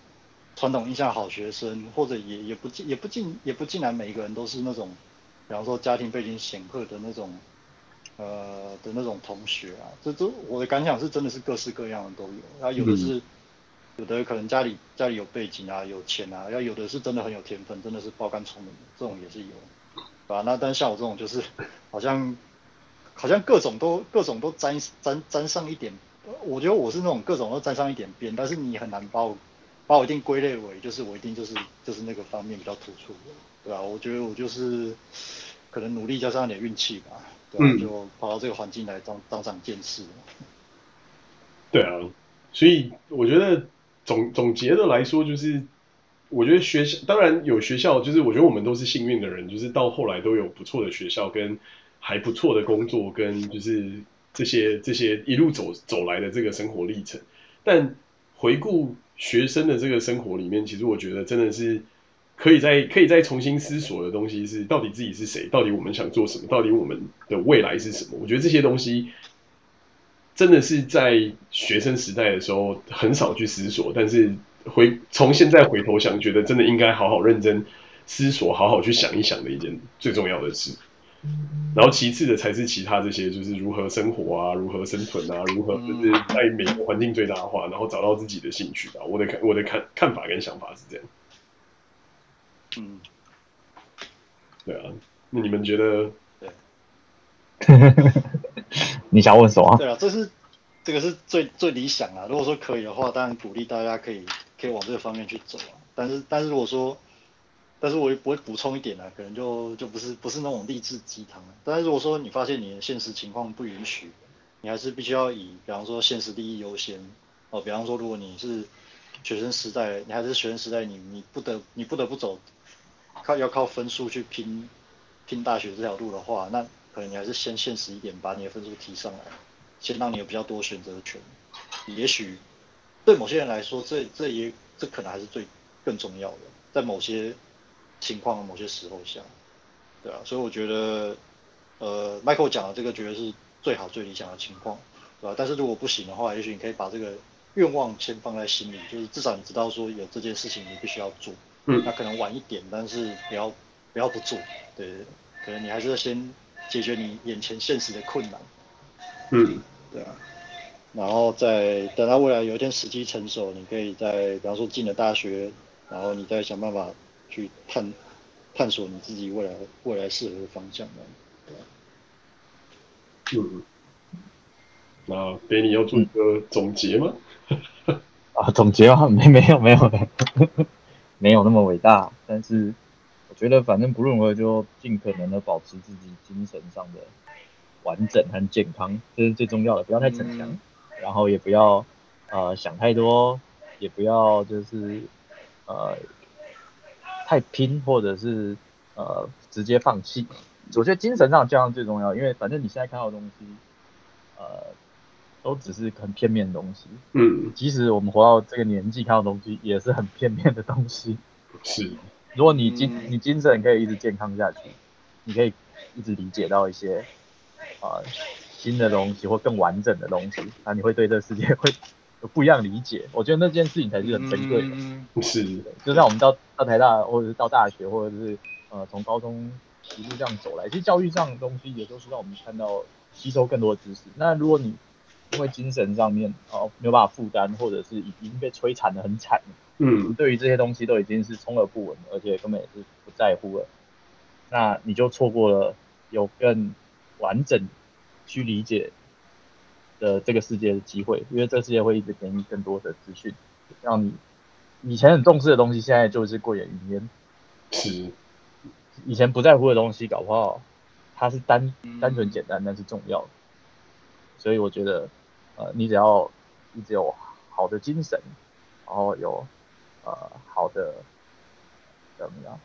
传统印象好学生，或者也也不尽也不尽也不尽然每一个人都是那种，比方说家庭背景显赫的那种，呃的那种同学啊，这都我的感想是真的是各式各样的都有，然后有的是，有的可能家里家里有背景啊，有钱啊，要有的是真的很有天分，真的是爆肝聪明，这种也是有。对吧？那但像我这种就是，好像，好像各种都各种都沾沾沾上一点，我觉得我是那种各种都沾上一点边，但是你很难把我把我一定归类为就是我一定就是就是那个方面比较突出的，对吧？我觉得我就是可能努力加上一点运气吧，对吧？嗯，就跑到这个环境来当当长见识。对啊，所以我觉得总总结的来说就是。我觉得学校当然有学校，就是我觉得我们都是幸运的人，就是到后来都有不错的学校跟还不错的工作，跟就是这些这些一路走走来的这个生活历程。但回顾学生的这个生活里面，其实我觉得真的是可以再可以再重新思索的东西是，到底自己是谁？到底我们想做什么？到底我们的未来是什么？我觉得这些东西真的是在学生时代的时候很少去思索，但是。回从现在回头想，觉得真的应该好好认真思索，好好去想一想的一件最重要的事。然后其次的才是其他这些，就是如何生活啊，如何生存啊，如何就是在美国环境最大化，然后找到自己的兴趣吧。我的看我的看看法跟想法是这样。嗯，对啊，那你们觉得？对，你想问什么？对啊，这是这个是最最理想啊。如果说可以的话，当然鼓励大家可以。可以往这个方面去走啊，但是但是如果说，但是我也不会补充一点啊，可能就就不是不是那种励志鸡汤。但是如果说你发现你的现实情况不允许，你还是必须要以比方说现实利益优先哦。比方说如果你是学生时代，你还是学生时代，你你不得你不得不走靠要靠分数去拼拼大学这条路的话，那可能你还是先现实一点，把你的分数提上来，先让你有比较多选择权。也许对某些人来说，这这也这可能还是最更重要的，在某些情况、某些时候下，对啊，所以我觉得，呃，Michael 讲的这个绝对是最好、最理想的情况，对吧？但是如果不行的话，也许你可以把这个愿望先放在心里，就是至少你知道说有这件事情你必须要做，嗯，那可能晚一点，但是不要不要不做，对，可能你还是要先解决你眼前现实的困难，嗯，对啊，然后再等到未来有一天时机成熟，你可以在比方说进了大学，然后你再想办法去探探索你自己未来未来适合的方向，对吧？嗯，那 Danny 要做一个总结吗？啊，总结啊，没没有没有没有，没有那么伟大，但是我觉得反正不论如何，就尽可能的保持自己精神上的完整和健康，这是最重要的，不要太逞强，嗯、然后也不要呃想太多，也不要就是呃太拼，或者是呃直接放弃。我觉得精神上这样最重要，因为反正你现在看到的东西，呃。都只是很片面的东西，嗯，即使我们活到这个年纪，看到东西也是很片面的东西。是，如果你精你精神可以一直健康下去，你可以一直理解到一些啊、呃、新的东西或更完整的东西，那你会对这世界会有不一样理解。我觉得那件事情才是很珍贵的。嗯、是，就像我们到到台大，或者是到大学，或者是呃从高中一路这样走来，其实教育上的东西也都是让我们看到吸收更多的知识。那如果你因为精神上面哦没有办法负担，或者是已经被摧残的很惨，嗯，对于这些东西都已经是充耳不闻，而且根本也是不在乎了，那你就错过了有更完整去理解的这个世界的机会，因为这个世界会一直给你更多的资讯，让你以前很重视的东西，现在就是过眼云烟。是，以前不在乎的东西，搞不好它是单单纯简单，但是重要的。所以我觉得，呃，你只要一直有好的精神，然后有呃好的怎么样，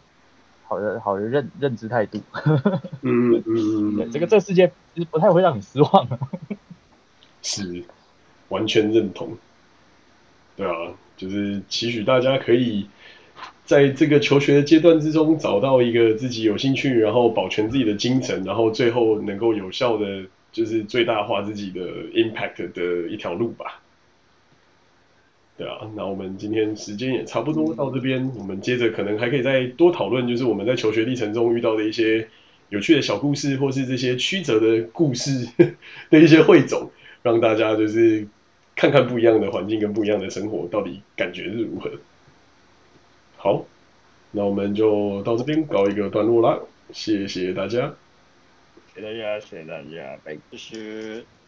好的好的认认知态度，嗯嗯嗯，对，这个这个世界其实不太会让你失望的。是，完全认同。对啊，就是期许大家可以在这个求学的阶段之中找到一个自己有兴趣，然后保全自己的精神，然后最后能够有效的。就是最大化自己的 impact 的一条路吧。对啊，那我们今天时间也差不多到这边，我们接着可能还可以再多讨论，就是我们在求学历程中遇到的一些有趣的小故事，或是这些曲折的故事 的一些汇总，让大家就是看看不一样的环境跟不一样的生活到底感觉是如何。好，那我们就到这边告一个段落啦，谢谢大家。谢谢大家，谢谢大家，拜拜。谢谢。